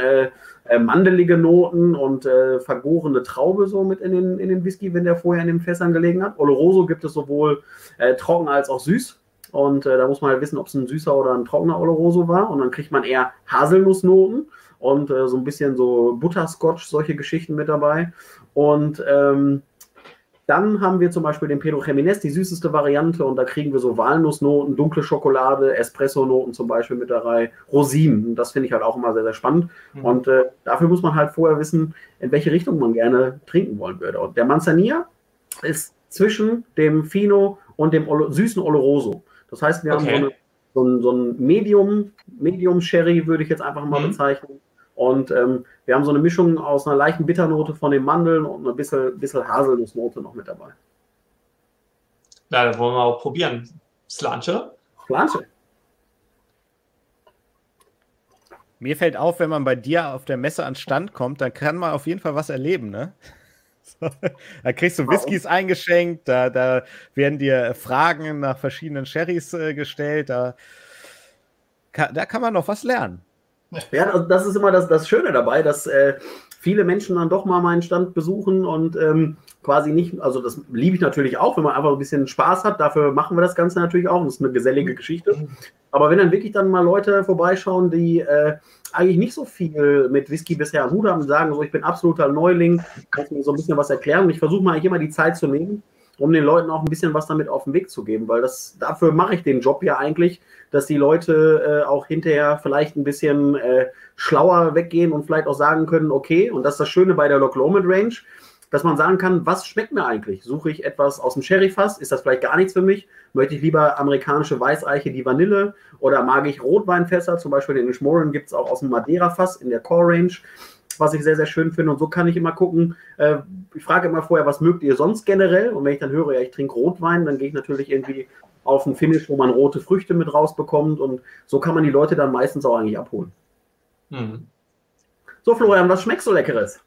äh, mandelige Noten und äh, vergorene Traube so mit in den, in den Whisky, wenn der vorher in den Fässern gelegen hat. Oloroso gibt es sowohl äh, trocken als auch süß. Und äh, da muss man halt wissen, ob es ein süßer oder ein trockener Oloroso war. Und dann kriegt man eher Haselnussnoten und äh, so ein bisschen so Butterscotch, solche Geschichten mit dabei. Und ähm, dann haben wir zum Beispiel den Pedro Jiménez, die süßeste Variante, und da kriegen wir so Walnussnoten, dunkle Schokolade, Espresso-Noten zum Beispiel mit dabei, Rosinen. Das finde ich halt auch immer sehr, sehr spannend. Mhm. Und äh, dafür muss man halt vorher wissen, in welche Richtung man gerne trinken wollen würde. Und der Manzanilla ist zwischen dem Fino und dem Olo süßen Oloroso. Das heißt, wir okay. haben so, eine, so, ein, so ein Medium, Medium Sherry, würde ich jetzt einfach mal mhm. bezeichnen. Und ähm, wir haben so eine Mischung aus einer leichten Bitternote von den Mandeln und ein bisschen, bisschen Haselnussnote noch mit dabei. Na, dann wollen wir auch probieren. Slanche? Slanche. Mir fällt auf, wenn man bei dir auf der Messe an Stand kommt, dann kann man auf jeden Fall was erleben, ne? da kriegst du Whiskys eingeschenkt, da, da werden dir Fragen nach verschiedenen Sherrys äh, gestellt, da, da kann man noch was lernen. Ja, also das ist immer das, das Schöne dabei, dass äh, viele Menschen dann doch mal meinen Stand besuchen und ähm, quasi nicht, also das liebe ich natürlich auch, wenn man einfach ein bisschen Spaß hat, dafür machen wir das Ganze natürlich auch, das ist eine gesellige Geschichte. Aber wenn dann wirklich dann mal Leute vorbeischauen, die äh, eigentlich nicht so viel mit Whisky bisher am Hut haben, sagen so, ich bin absoluter Neuling, kannst mir so ein bisschen was erklären? Und ich versuche mal eigentlich immer die Zeit zu nehmen, um den Leuten auch ein bisschen was damit auf den Weg zu geben, weil das dafür mache ich den Job ja eigentlich, dass die Leute äh, auch hinterher vielleicht ein bisschen äh, schlauer weggehen und vielleicht auch sagen können, okay, und das ist das Schöne bei der Lock Lomond Range, dass man sagen kann, was schmeckt mir eigentlich? Suche ich etwas aus dem Sherry-Fass? Ist das vielleicht gar nichts für mich? Möchte ich lieber amerikanische Weißeiche, die Vanille? Oder mag ich Rotweinfässer? Zum Beispiel den Schmoren gibt es auch aus dem Madeira-Fass in der Core Was ich sehr, sehr schön finde. Und so kann ich immer gucken. Äh, ich frage immer vorher, was mögt ihr sonst generell? Und wenn ich dann höre, ja, ich trinke Rotwein, dann gehe ich natürlich irgendwie auf ein Finish, wo man rote Früchte mit rausbekommt. Und so kann man die Leute dann meistens auch eigentlich abholen. Mhm. So, Florian, was schmeckst du Leckeres?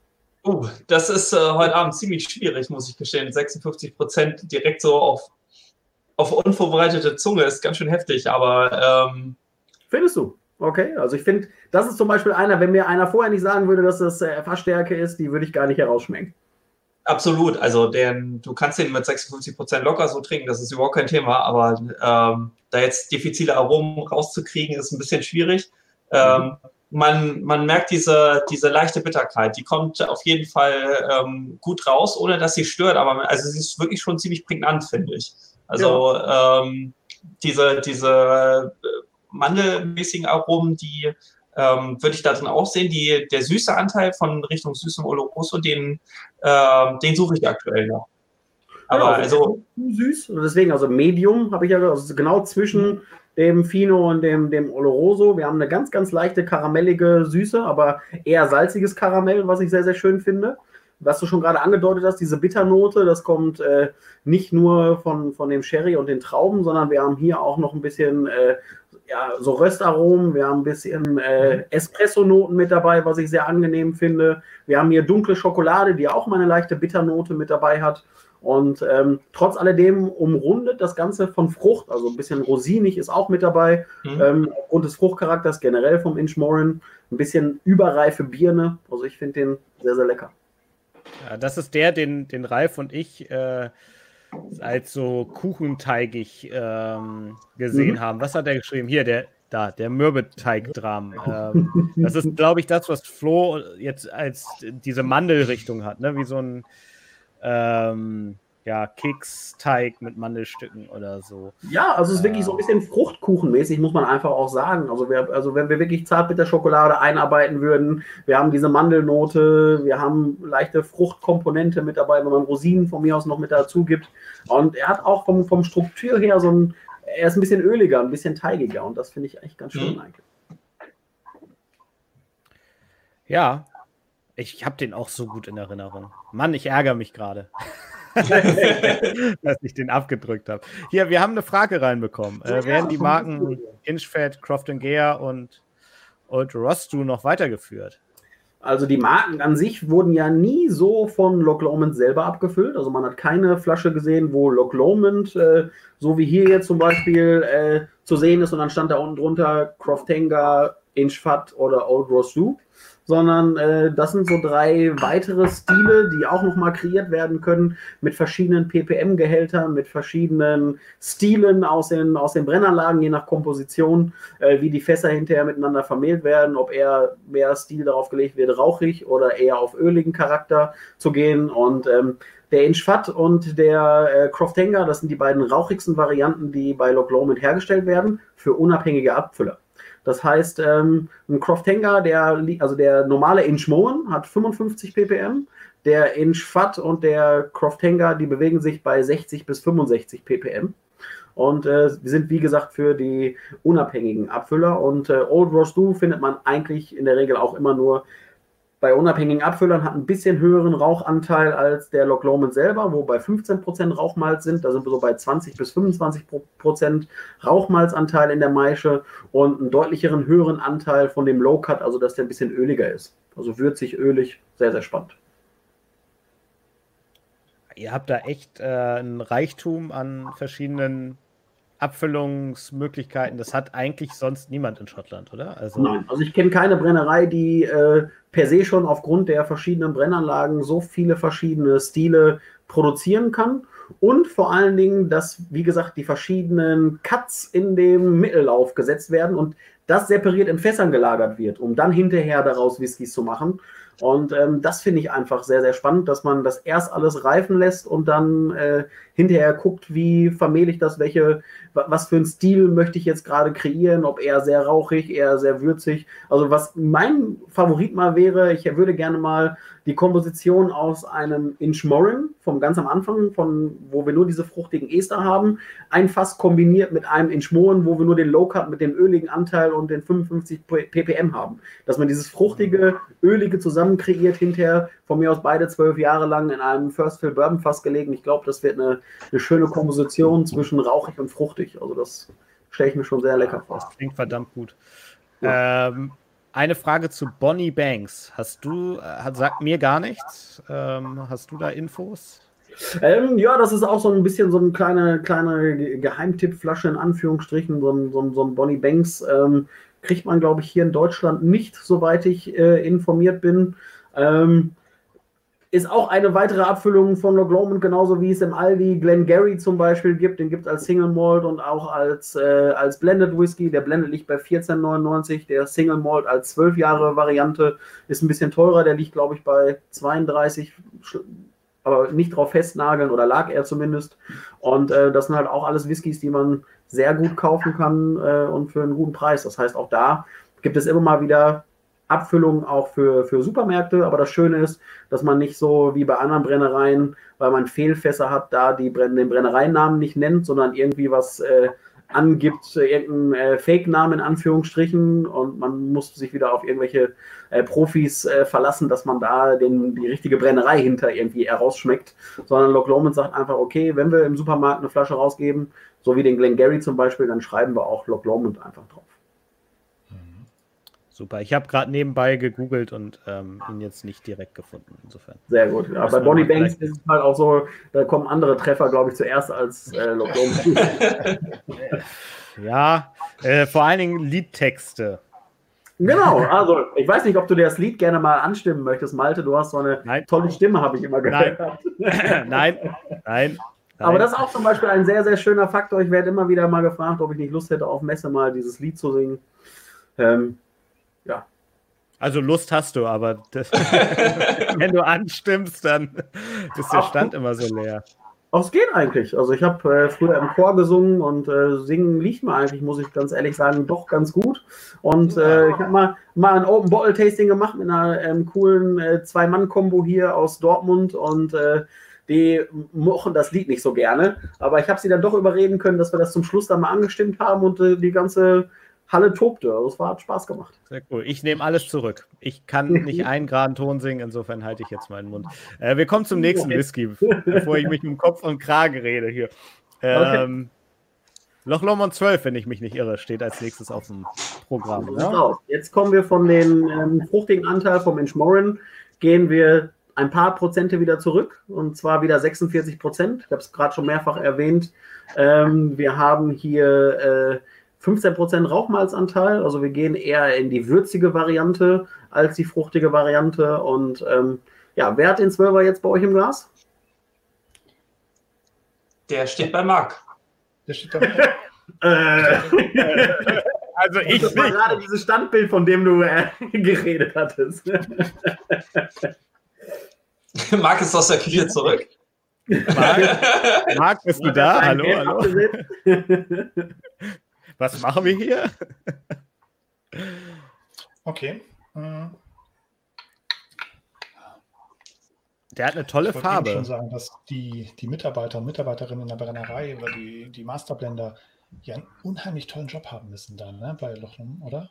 Uh, das ist äh, heute Abend ziemlich schwierig, muss ich gestehen. 56 Prozent direkt so auf, auf unvorbereitete Zunge ist ganz schön heftig, aber. Ähm, Findest du? Okay, also ich finde, das ist zum Beispiel einer, wenn mir einer vorher nicht sagen würde, dass das äh, Fassstärke ist, die würde ich gar nicht herausschmecken. Absolut, also den, du kannst den mit 56 Prozent locker so trinken, das ist überhaupt kein Thema, aber ähm, da jetzt diffizile Aromen rauszukriegen, ist ein bisschen schwierig. Ähm, man, man merkt diese, diese leichte Bitterkeit, die kommt auf jeden Fall ähm, gut raus, ohne dass sie stört, aber also sie ist wirklich schon ziemlich prägnant, finde ich. Also ja. ähm, diese, diese äh, mandelmäßigen Aromen, die ähm, würde ich da drin auch sehen. Die, der süße Anteil von Richtung süßem Oloroso, den, äh, den suche ich aktuell noch. Aber ja, also, also süß, deswegen, also Medium habe ich ja also genau zwischen dem Fino und dem, dem Oloroso. Wir haben eine ganz, ganz leichte karamellige Süße, aber eher salziges Karamell, was ich sehr, sehr schön finde. Was du schon gerade angedeutet hast, diese Bitternote, das kommt äh, nicht nur von, von dem Sherry und den Trauben, sondern wir haben hier auch noch ein bisschen äh, ja, so Röstaromen, wir haben ein bisschen äh, mhm. Espresso-Noten mit dabei, was ich sehr angenehm finde. Wir haben hier dunkle Schokolade, die auch mal eine leichte Bitternote mit dabei hat. Und ähm, trotz alledem umrundet das Ganze von Frucht, also ein bisschen rosinig ist auch mit dabei, mhm. ähm, aufgrund des Fruchtcharakters generell vom Inchmorin. Ein bisschen überreife Birne, also ich finde den sehr, sehr lecker. Ja, das ist der, den, den Ralf und ich äh, als so kuchenteigig ähm, gesehen mhm. haben. Was hat er geschrieben? Hier, der, da, der Mürbeteigdram. ähm, das ist, glaube ich, das, was Flo jetzt als diese Mandelrichtung hat, ne? Wie so ein ähm, ja, Keksteig mit Mandelstücken oder so. Ja, also es ist wirklich so ein bisschen Fruchtkuchenmäßig, muss man einfach auch sagen. Also, wir, also wenn wir wirklich Zartbitterschokolade einarbeiten würden, wir haben diese Mandelnote, wir haben leichte Fruchtkomponente mit dabei, wenn man Rosinen von mir aus noch mit dazu gibt. Und er hat auch vom, vom Struktur her so ein, er ist ein bisschen öliger, ein bisschen teigiger und das finde ich echt ganz schön mhm. eigentlich. Ja, ich habe den auch so gut in Erinnerung. Mann, ich ärgere mich gerade. dass ich den abgedrückt habe. Hier, wir haben eine Frage reinbekommen. Äh, werden die Marken Inchfed, Croft Gear und Old Rostu noch weitergeführt? Also die Marken an sich wurden ja nie so von Loch Lomond selber abgefüllt. Also man hat keine Flasche gesehen, wo Loch Lomond, äh, so wie hier jetzt zum Beispiel, äh, zu sehen ist und dann stand da unten drunter Croftenga, Inchfat oder Old Rostu sondern äh, das sind so drei weitere Stile, die auch nochmal kreiert werden können mit verschiedenen ppm-Gehältern, mit verschiedenen Stilen aus den, aus den Brennerlagen, je nach Komposition, äh, wie die Fässer hinterher miteinander vermehlt werden, ob eher mehr Stil darauf gelegt wird, rauchig oder eher auf öligen Charakter zu gehen und ähm, der Inchfat und der äh, Croftenga, das sind die beiden rauchigsten Varianten, die bei Loch Lomond hergestellt werden, für unabhängige Abfüller. Das heißt, ähm, ein Croftenga, der, also der normale Inchmoen hat 55 ppm, der Inchfat und der Croftenga, die bewegen sich bei 60 bis 65 ppm. Und äh, sind, wie gesagt, für die unabhängigen Abfüller. Und äh, Old Rostu findet man eigentlich in der Regel auch immer nur bei unabhängigen Abfüllern hat ein bisschen höheren Rauchanteil als der Loch Lomond selber, wo bei 15% Rauchmalz sind. Da sind wir so bei 20 bis 25% Rauchmalzanteil in der Maische und einen deutlicheren höheren Anteil von dem Low Cut, also dass der ein bisschen öliger ist. Also würzig, ölig, sehr, sehr spannend. Ihr habt da echt äh, ein Reichtum an verschiedenen Abfüllungsmöglichkeiten. Das hat eigentlich sonst niemand in Schottland, oder? Also Nein, also ich kenne keine Brennerei, die äh, per se schon aufgrund der verschiedenen Brennanlagen so viele verschiedene Stile produzieren kann. Und vor allen Dingen, dass, wie gesagt, die verschiedenen Cuts in dem Mittellauf gesetzt werden und das separiert in Fässern gelagert wird, um dann hinterher daraus Whiskys zu machen. Und ähm, das finde ich einfach sehr, sehr spannend, dass man das erst alles reifen lässt und dann äh, hinterher guckt, wie vermehle ich das, welche, was für einen Stil möchte ich jetzt gerade kreieren, ob eher sehr rauchig, eher sehr würzig. Also was mein Favorit mal wäre, ich würde gerne mal die Komposition aus einem Inchmorin vom ganz am Anfang, von wo wir nur diese fruchtigen Ester haben, ein Fass kombiniert mit einem Inchmorin, wo wir nur den Low Cut mit dem öligen Anteil und den 55 ppm haben. Dass man dieses fruchtige, ölige zusammen kreiert, hinterher von mir aus beide zwölf Jahre lang in einem First Fill Bourbon Fass gelegen. Ich glaube, das wird eine, eine schöne Komposition zwischen rauchig und fruchtig. Also das stelle ich mir schon sehr lecker vor. Das klingt verdammt gut. Ja. Ähm, eine Frage zu Bonnie Banks. Hast du, äh, sagt mir gar nichts. Ähm, hast du da Infos? Ähm, ja, das ist auch so ein bisschen so eine kleine, kleine Geheimtippflasche in Anführungsstrichen, so ein, so ein, so ein Bonnie Banks. Ähm, kriegt man, glaube ich, hier in Deutschland nicht, soweit ich äh, informiert bin. Ähm, ist auch eine weitere Abfüllung von Loch Lomond, genauso wie es im Aldi Glen Gary zum Beispiel gibt. Den gibt es als Single Malt und auch als, äh, als Blended Whisky. Der Blended liegt bei 14,99. Der Single Malt als 12 Jahre Variante ist ein bisschen teurer. Der liegt, glaube ich, bei 32, aber nicht drauf festnageln oder lag er zumindest. Und äh, das sind halt auch alles Whiskys, die man sehr gut kaufen kann äh, und für einen guten Preis. Das heißt, auch da gibt es immer mal wieder Abfüllungen auch für, für Supermärkte. Aber das Schöne ist, dass man nicht so wie bei anderen Brennereien, weil man Fehlfässer hat, da die Brenn den Brennereinamen nicht nennt, sondern irgendwie was äh, angibt, irgendeinen äh, Fake-Namen in Anführungsstrichen und man muss sich wieder auf irgendwelche äh, Profis äh, verlassen, dass man da den, die richtige Brennerei hinter irgendwie herausschmeckt, sondern Loch Lomond sagt einfach, okay, wenn wir im Supermarkt eine Flasche rausgeben, so wie den Glengarry zum Beispiel, dann schreiben wir auch Loch Lomond einfach drauf. Super. Ich habe gerade nebenbei gegoogelt und ähm, ihn jetzt nicht direkt gefunden. Insofern. Sehr gut. Ja, bei Bonnie Banks ist es halt auch so, da kommen andere Treffer, glaube ich, zuerst als äh, Lockdown. ja, äh, vor allen Dingen Liedtexte. Genau, also ich weiß nicht, ob du dir das Lied gerne mal anstimmen möchtest, Malte. Du hast so eine nein. tolle Stimme, habe ich immer gehört. Nein, nein, nein. Aber das ist auch zum Beispiel ein sehr, sehr schöner Faktor. Ich werde immer wieder mal gefragt, ob ich nicht Lust hätte, auf Messe mal dieses Lied zu singen. Ähm. Also Lust hast du, aber das, wenn du anstimmst, dann ist der Stand immer so leer. Auch es geht eigentlich. Also ich habe äh, früher im Chor gesungen und äh, singen liegt mir eigentlich, muss ich ganz ehrlich sagen, doch ganz gut. Und äh, ich habe mal, mal ein Open Bottle Tasting gemacht mit einer ähm, coolen äh, Zwei-Mann-Kombo hier aus Dortmund und äh, die mochten das Lied nicht so gerne. Aber ich habe sie dann doch überreden können, dass wir das zum Schluss dann mal angestimmt haben und äh, die ganze Halle tobte. Also es war, hat Spaß gemacht. Sehr cool. Ich nehme alles zurück. Ich kann nicht einen geraden Ton singen, insofern halte ich jetzt meinen Mund. Äh, wir kommen zum nächsten Whisky, bevor ich mich mit dem Kopf und Kragen rede hier. Ähm, okay. Loch Lomond 12, wenn ich mich nicht irre, steht als nächstes auf dem Programm. Ja? Jetzt kommen wir von den ähm, fruchtigen Anteil vom Inchmoran, gehen wir ein paar Prozente wieder zurück und zwar wieder 46 Prozent. Ich habe es gerade schon mehrfach erwähnt. Ähm, wir haben hier äh, 15% Rauchmalzanteil, also wir gehen eher in die würzige Variante als die fruchtige Variante. Und ähm, ja, wer hat den 12er jetzt bei euch im Glas? Der steht bei Marc. Der steht bei Marc. Äh. also ich das war gerade dieses Standbild, von dem du äh, geredet hattest. Marc ist aus der Küche zurück. Marc, Marc bist du da? Hallo, hallo. Was machen wir hier? Okay. Hm. Der hat eine tolle ich Farbe. Ich schon sagen, dass die, die Mitarbeiter und Mitarbeiterinnen in der Brennerei oder die, die Masterblender ja einen unheimlich tollen Job haben müssen dann ne, bei Lochnum, oder?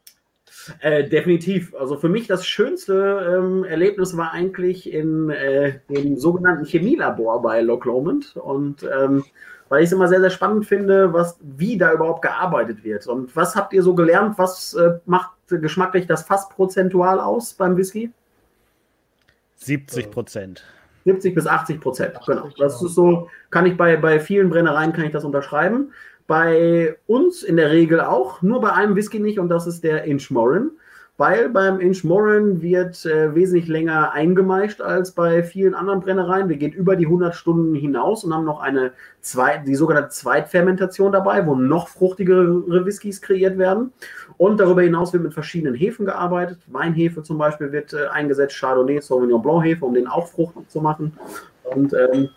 Äh, definitiv. Also für mich das schönste ähm, Erlebnis war eigentlich in äh, dem sogenannten Chemielabor bei Loch Lomond. Und ähm, weil ich es immer sehr, sehr spannend finde, was, wie da überhaupt gearbeitet wird. Und was habt ihr so gelernt? Was äh, macht geschmacklich das Fass prozentual aus beim Whisky? 70 Prozent. 70 bis 80 Prozent, genau. Das ist so, kann ich bei, bei vielen Brennereien kann ich das unterschreiben. Bei uns in der Regel auch, nur bei einem Whisky nicht und das ist der Inchmoran weil beim Inchmoran wird äh, wesentlich länger eingemeischt als bei vielen anderen Brennereien. Wir gehen über die 100 Stunden hinaus und haben noch eine Zweit, die sogenannte Zweitfermentation dabei, wo noch fruchtigere Whiskys kreiert werden. Und darüber hinaus wird mit verschiedenen Hefen gearbeitet. Weinhefe zum Beispiel wird äh, eingesetzt, Chardonnay, Sauvignon Blanc Hefe, um den auch fruchtig zu machen. Und ähm,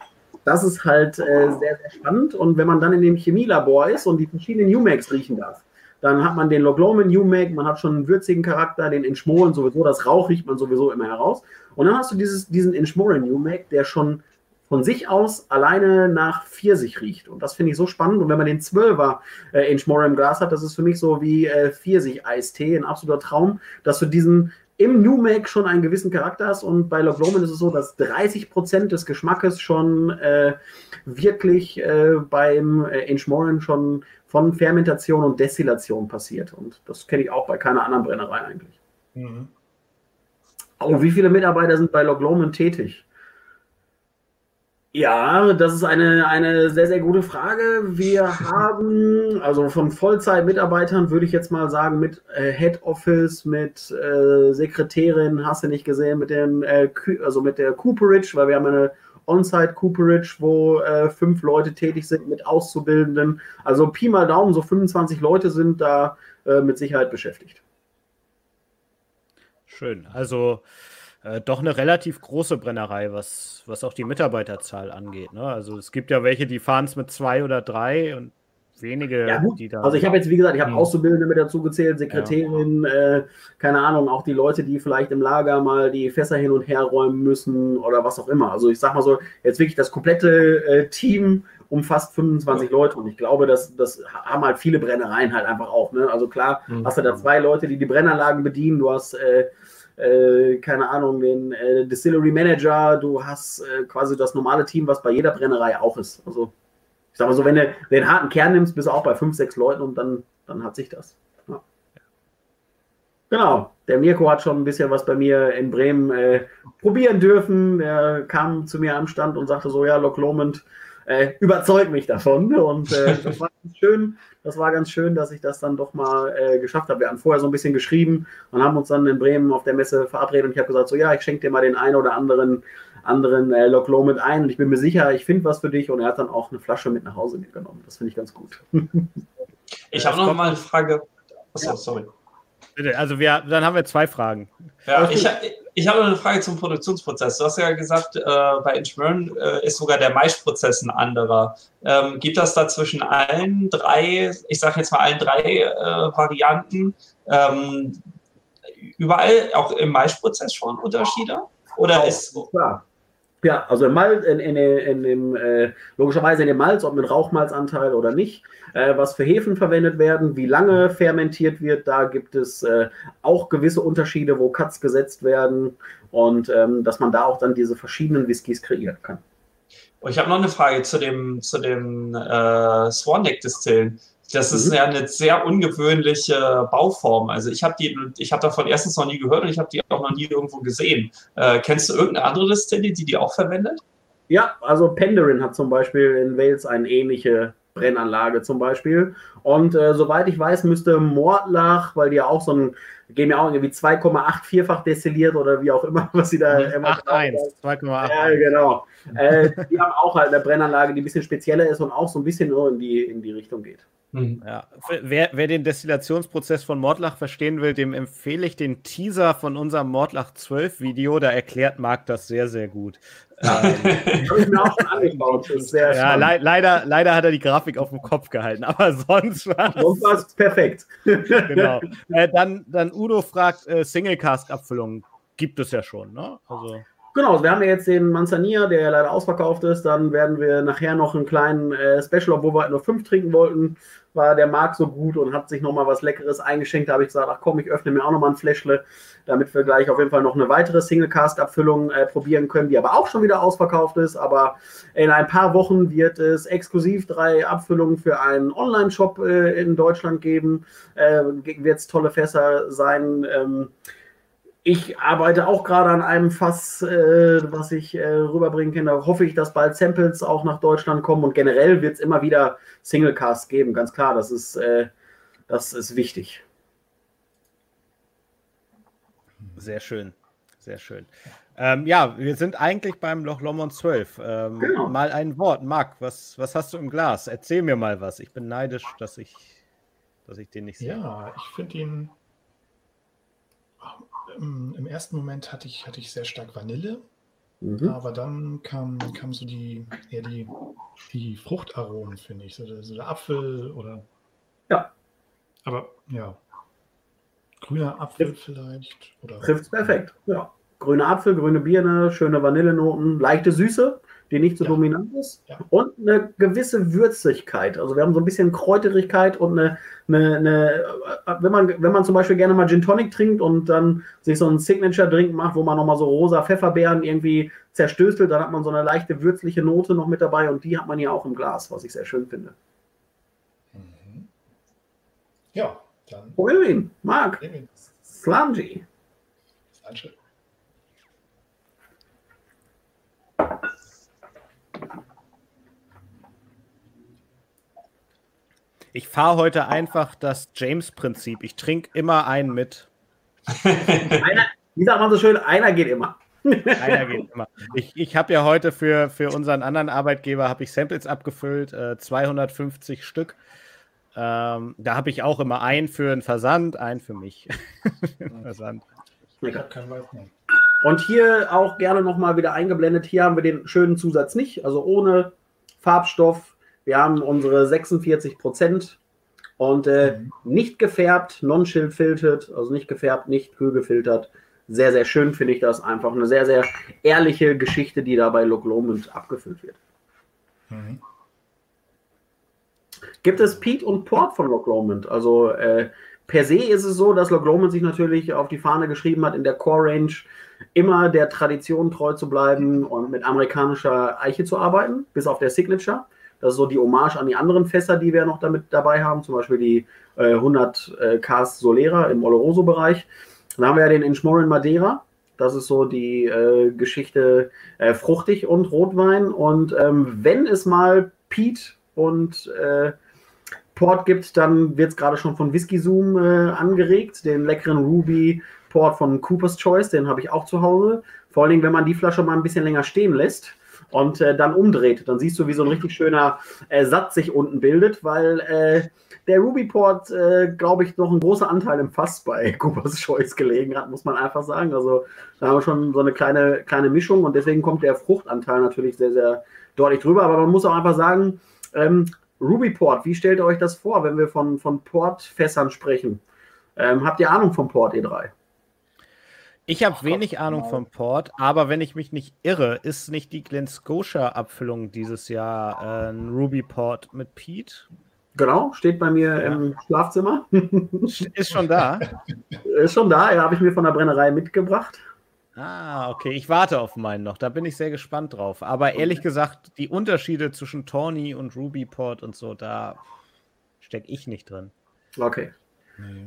das ist halt äh, sehr, sehr spannend. Und wenn man dann in dem Chemielabor ist und die verschiedenen UMAX riechen darf, dann hat man den Loglomen New Make, man hat schon einen würzigen Charakter, den Inchmoren sowieso, das Rauch riecht man sowieso immer heraus. Und dann hast du dieses, diesen Inchmoren New Make, der schon von sich aus alleine nach Pfirsich riecht. Und das finde ich so spannend. Und wenn man den 12er äh, Inchmoran im Glas hat, das ist für mich so wie äh, Pfirsich-Eistee, ein absoluter Traum, dass du diesen im New Make schon einen gewissen Charakter hast. Und bei Log Lomond ist es so, dass 30% des Geschmackes schon äh, wirklich äh, beim äh, Inchmoran schon von Fermentation und Destillation passiert. Und das kenne ich auch bei keiner anderen Brennerei eigentlich. Mhm. Oh, wie viele Mitarbeiter sind bei Log Lomond tätig? Ja, das ist eine, eine sehr, sehr gute Frage. Wir haben, also von Vollzeit-Mitarbeitern würde ich jetzt mal sagen, mit äh, Head Office, mit äh, Sekretärin, hast du nicht gesehen, mit dem, äh, also mit der Cooperage, weil wir haben eine On-Site Cooperage, wo äh, fünf Leute tätig sind mit Auszubildenden. Also Pi mal Daumen, so 25 Leute sind da äh, mit Sicherheit beschäftigt. Schön. Also äh, doch eine relativ große Brennerei, was, was auch die Mitarbeiterzahl angeht. Ne? Also es gibt ja welche, die fahren es mit zwei oder drei und wenige, ja, die da. Also ich habe jetzt, wie gesagt, ich habe hm. Auszubildende mit dazu gezählt, Sekretärin, ja. äh, keine Ahnung, auch die Leute, die vielleicht im Lager mal die Fässer hin und her räumen müssen oder was auch immer. Also ich sag mal so, jetzt wirklich das komplette äh, Team umfasst 25 Leute und ich glaube, das, das haben halt viele Brennereien halt einfach auch. Ne? Also klar, mhm. hast du da zwei Leute, die die Brennerlagen bedienen, du hast äh, äh, keine Ahnung, den äh, Distillery Manager, du hast äh, quasi das normale Team, was bei jeder Brennerei auch ist. Also ich sag mal so, wenn du den harten Kern nimmst, bist du auch bei fünf, sechs Leuten und dann, dann hat sich das. Ja. Genau, der Mirko hat schon ein bisschen was bei mir in Bremen äh, probieren dürfen. Er kam zu mir am Stand und sagte so, ja, Loch Lomond äh, überzeugt mich davon. Und äh, das war ganz schön. Das war ganz schön, dass ich das dann doch mal äh, geschafft habe. Wir haben vorher so ein bisschen geschrieben und haben uns dann in Bremen auf der Messe verabredet und ich habe gesagt, so ja, ich schenke dir mal den einen oder anderen anderen äh, Loch Lomond ein. Und ich bin mir sicher, ich finde was für dich. Und er hat dann auch eine Flasche mit nach Hause mitgenommen. Das finde ich ganz gut. ich habe noch mal eine Frage. Achso, ja. sorry. Bitte, also wir, dann haben wir zwei Fragen. Ja, ich, ich habe noch eine Frage zum Produktionsprozess. Du hast ja gesagt, äh, bei Inchburn äh, ist sogar der Maischprozess ein anderer. Ähm, gibt das da zwischen allen drei, ich sage jetzt mal allen drei äh, Varianten, ähm, überall auch im Maischprozess schon Unterschiede? Oder ist klar. Ja, also im Malz, in, in, in dem, äh, logischerweise in dem Malz, ob mit Rauchmalzanteil oder nicht, äh, was für Hefen verwendet werden, wie lange fermentiert wird, da gibt es äh, auch gewisse Unterschiede, wo Cuts gesetzt werden und ähm, dass man da auch dann diese verschiedenen Whiskys kreieren kann. ich habe noch eine Frage zu dem, zu dem äh, Swan Neck Distillen. Das ist mhm. ja eine sehr ungewöhnliche Bauform. Also ich habe die, ich habe davon erstens noch nie gehört und ich habe die auch noch nie irgendwo gesehen. Äh, kennst du irgendeine andere Distille, die die auch verwendet? Ja, also Penderin hat zum Beispiel in Wales eine ähnliche Brennanlage zum Beispiel. Und äh, soweit ich weiß, müsste Mordlach, weil die ja auch so ein, gehen ja auch irgendwie 2,84-fach destilliert oder wie auch immer, was sie da immer 8,1, 2,8. Ja, genau. äh, die haben auch halt eine Brennanlage, die ein bisschen spezieller ist und auch so ein bisschen nur in die, in die Richtung geht. Mhm. Ja. Wer, wer, den Destillationsprozess von Mordlach verstehen will, dem empfehle ich den Teaser von unserem Mordlach 12 Video. Da erklärt Marc das sehr, sehr gut. ähm, ja, le leider, leider hat er die Grafik auf dem Kopf gehalten, aber sonst war es perfekt. genau. Äh, dann, dann Udo fragt, äh, Single-Cask-Abfüllung gibt es ja schon, ne? Also. Genau, wir haben ja jetzt den Manzanilla, der ja leider ausverkauft ist. Dann werden wir nachher noch einen kleinen äh, Special, obwohl wir halt nur fünf trinken wollten, war der Marc so gut und hat sich nochmal was Leckeres eingeschenkt. Da habe ich gesagt, ach komm, ich öffne mir auch nochmal ein Fläschle, damit wir gleich auf jeden Fall noch eine weitere Single-Cast-Abfüllung äh, probieren können, die aber auch schon wieder ausverkauft ist. Aber in ein paar Wochen wird es exklusiv drei Abfüllungen für einen Online-Shop äh, in Deutschland geben. Äh, wird es tolle Fässer sein. Ähm, ich arbeite auch gerade an einem Fass, äh, was ich äh, rüberbringen kann. Da hoffe ich, dass bald Samples auch nach Deutschland kommen. Und generell wird es immer wieder Singlecasts geben. Ganz klar, das ist, äh, das ist wichtig. Sehr schön, sehr schön. Ähm, ja, wir sind eigentlich beim Loch Lomond 12. Ähm, genau. Mal ein Wort. Marc, was, was hast du im Glas? Erzähl mir mal was. Ich bin neidisch, dass ich, dass ich den nicht sehe. Ja, ich finde ihn im, ersten Moment hatte ich, hatte ich sehr stark Vanille, mhm. aber dann kam, kam so die, eher die, die Fruchtaromen, finde ich. So der, so der Apfel oder. Ja. Aber ja. Grüner Apfel Trifft. vielleicht. Trifft es perfekt, ja. Grüner Apfel, grüne Birne, schöne Vanillenoten, leichte Süße die nicht so ja. dominant ist. Ja. Und eine gewisse Würzigkeit. Also wir haben so ein bisschen Kräuterigkeit und eine, eine, eine, wenn man, wenn man zum Beispiel gerne mal Gin Tonic trinkt und dann sich so einen Signature-Drink macht, wo man nochmal so rosa Pfefferbeeren irgendwie zerstößelt, dann hat man so eine leichte würzliche Note noch mit dabei und die hat man ja auch im Glas, was ich sehr schön finde. Mhm. Ja, dann. Probieren wir ihn. Marc. Slangy. Slangy. Ich fahre heute einfach das James-Prinzip. Ich trinke immer einen mit. einer, wie sagt man so schön, einer geht immer. einer geht immer. Ich, ich habe ja heute für, für unseren anderen Arbeitgeber ich Samples abgefüllt, äh, 250 Stück. Ähm, da habe ich auch immer einen für den Versand, einen für mich. Versand. Und hier auch gerne nochmal wieder eingeblendet. Hier haben wir den schönen Zusatz nicht, also ohne Farbstoff, wir haben unsere 46 Prozent und äh, mhm. nicht gefärbt, non-chill filtered, also nicht gefärbt, nicht kühl gefiltert. Sehr, sehr schön finde ich das. Einfach eine sehr, sehr ehrliche Geschichte, die da bei Loch Lomond abgefüllt wird. Mhm. Gibt es Pete und Port von Loch Lomond? Also äh, per se ist es so, dass Loch Lomond sich natürlich auf die Fahne geschrieben hat, in der Core Range immer der Tradition treu zu bleiben und mit amerikanischer Eiche zu arbeiten, bis auf der Signature. Das ist so die Hommage an die anderen Fässer, die wir noch damit dabei haben, zum Beispiel die äh, 100 äh, Cast Solera im Oloroso-Bereich. Dann haben wir ja den Inchmoran Madeira. Das ist so die äh, Geschichte äh, fruchtig und Rotwein. Und ähm, wenn es mal Peat und äh, Port gibt, dann wird es gerade schon von Whisky Zoom äh, angeregt, den leckeren Ruby Port von Cooper's Choice, den habe ich auch zu Hause. Vor allen Dingen, wenn man die Flasche mal ein bisschen länger stehen lässt und äh, dann umdreht, dann siehst du, wie so ein richtig schöner äh, Satz sich unten bildet, weil äh, der Ruby Port, äh, glaube ich, noch ein großer Anteil im Fass bei Coopers Choice gelegen hat, muss man einfach sagen. Also da haben wir schon so eine kleine, kleine Mischung und deswegen kommt der Fruchtanteil natürlich sehr, sehr deutlich drüber. Aber man muss auch einfach sagen, ähm, Ruby Port, wie stellt ihr euch das vor, wenn wir von, von Portfässern sprechen? Ähm, habt ihr Ahnung vom Port E3? Ich habe wenig Ahnung vom Port, aber wenn ich mich nicht irre, ist nicht die Glen Scotia-Abfüllung dieses Jahr äh, ein Ruby Port mit Pete? Genau, steht bei mir ja. im Schlafzimmer. ist schon da? ist schon da, ja, habe ich mir von der Brennerei mitgebracht. Ah, okay. Ich warte auf meinen noch. Da bin ich sehr gespannt drauf. Aber ehrlich gesagt, die Unterschiede zwischen Tawny und Ruby Port und so, da stecke ich nicht drin. Okay. Nee.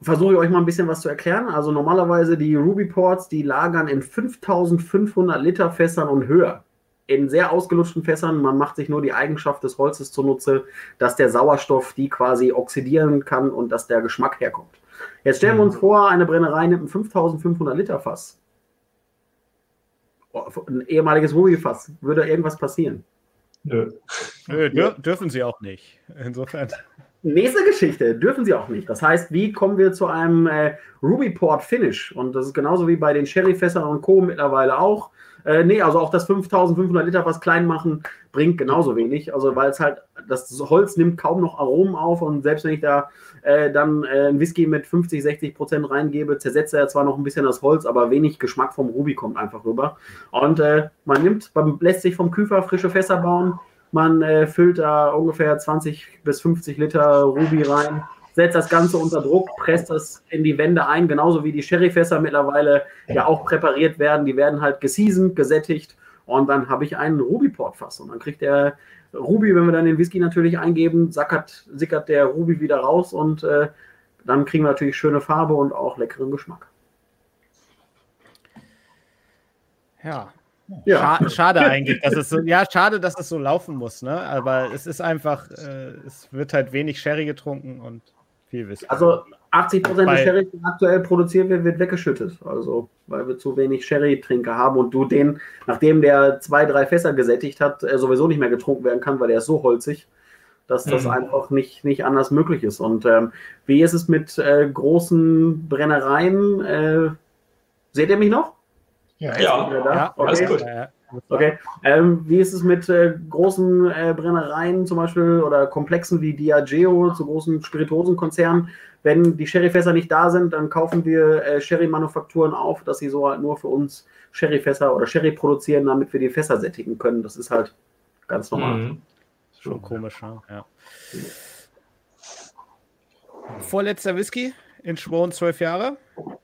Versuche ich euch mal ein bisschen was zu erklären. Also normalerweise die Ruby Ports, die lagern in 5500 Liter Fässern und höher. In sehr ausgelutschten Fässern. Man macht sich nur die Eigenschaft des Holzes zunutze, dass der Sauerstoff die quasi oxidieren kann und dass der Geschmack herkommt. Jetzt stellen wir uns mhm. vor, eine Brennerei nimmt ein 5500 Liter Fass. Ein ehemaliges Ruby-Fass. Würde irgendwas passieren? Nö. Nö dür dürfen sie auch nicht. Insofern. Nächste Geschichte, dürfen sie auch nicht. Das heißt, wie kommen wir zu einem äh, Ruby Port Finish? Und das ist genauso wie bei den Sherry-Fässern und Co. mittlerweile auch. Äh, nee, also auch das 5500 Liter was klein machen bringt genauso wenig. Also, weil es halt, das Holz nimmt kaum noch Aromen auf und selbst wenn ich da äh, dann äh, ein Whisky mit 50, 60 Prozent reingebe, zersetzt er zwar noch ein bisschen das Holz, aber wenig Geschmack vom Ruby kommt einfach rüber. Und äh, man nimmt, man lässt sich vom Küfer frische Fässer bauen, man äh, füllt da ungefähr 20 bis 50 Liter Ruby rein setzt das Ganze unter Druck, presst das in die Wände ein, genauso wie die Sherryfässer mittlerweile ja auch präpariert werden. Die werden halt geseasoned, gesättigt und dann habe ich einen Ruby-Portfass und dann kriegt der Ruby, wenn wir dann den Whisky natürlich eingeben, sackert, sickert der Ruby wieder raus und äh, dann kriegen wir natürlich schöne Farbe und auch leckeren Geschmack. Ja. ja. schade eigentlich, dass es so, ja, schade, dass es so laufen muss, ne? Aber es ist einfach, äh, es wird halt wenig Sherry getrunken und viel Whisky. Also 80 Prozent des Sherry, der aktuell produziert wird, wird weggeschüttet. Also, weil wir zu wenig Sherry-Trinker haben und du den, nachdem der zwei, drei Fässer gesättigt hat, sowieso nicht mehr getrunken werden kann, weil der ist so holzig, dass das mhm. einfach nicht, nicht anders möglich ist. Und ähm, wie ist es mit äh, großen Brennereien? Äh, seht ihr mich noch? Ja, ja, ja okay. alles gut. Okay. Ähm, wie ist es mit äh, großen äh, Brennereien zum Beispiel oder Komplexen wie Diageo, zu großen Spirituosenkonzernen? Wenn die Sherryfässer nicht da sind, dann kaufen wir äh, Sherry-Manufakturen auf, dass sie so halt nur für uns Sherryfässer oder Sherry produzieren, damit wir die Fässer sättigen können. Das ist halt ganz normal. Mhm. Schon komisch, ne? ja. Vorletzter Whisky in Schworen zwölf Jahre.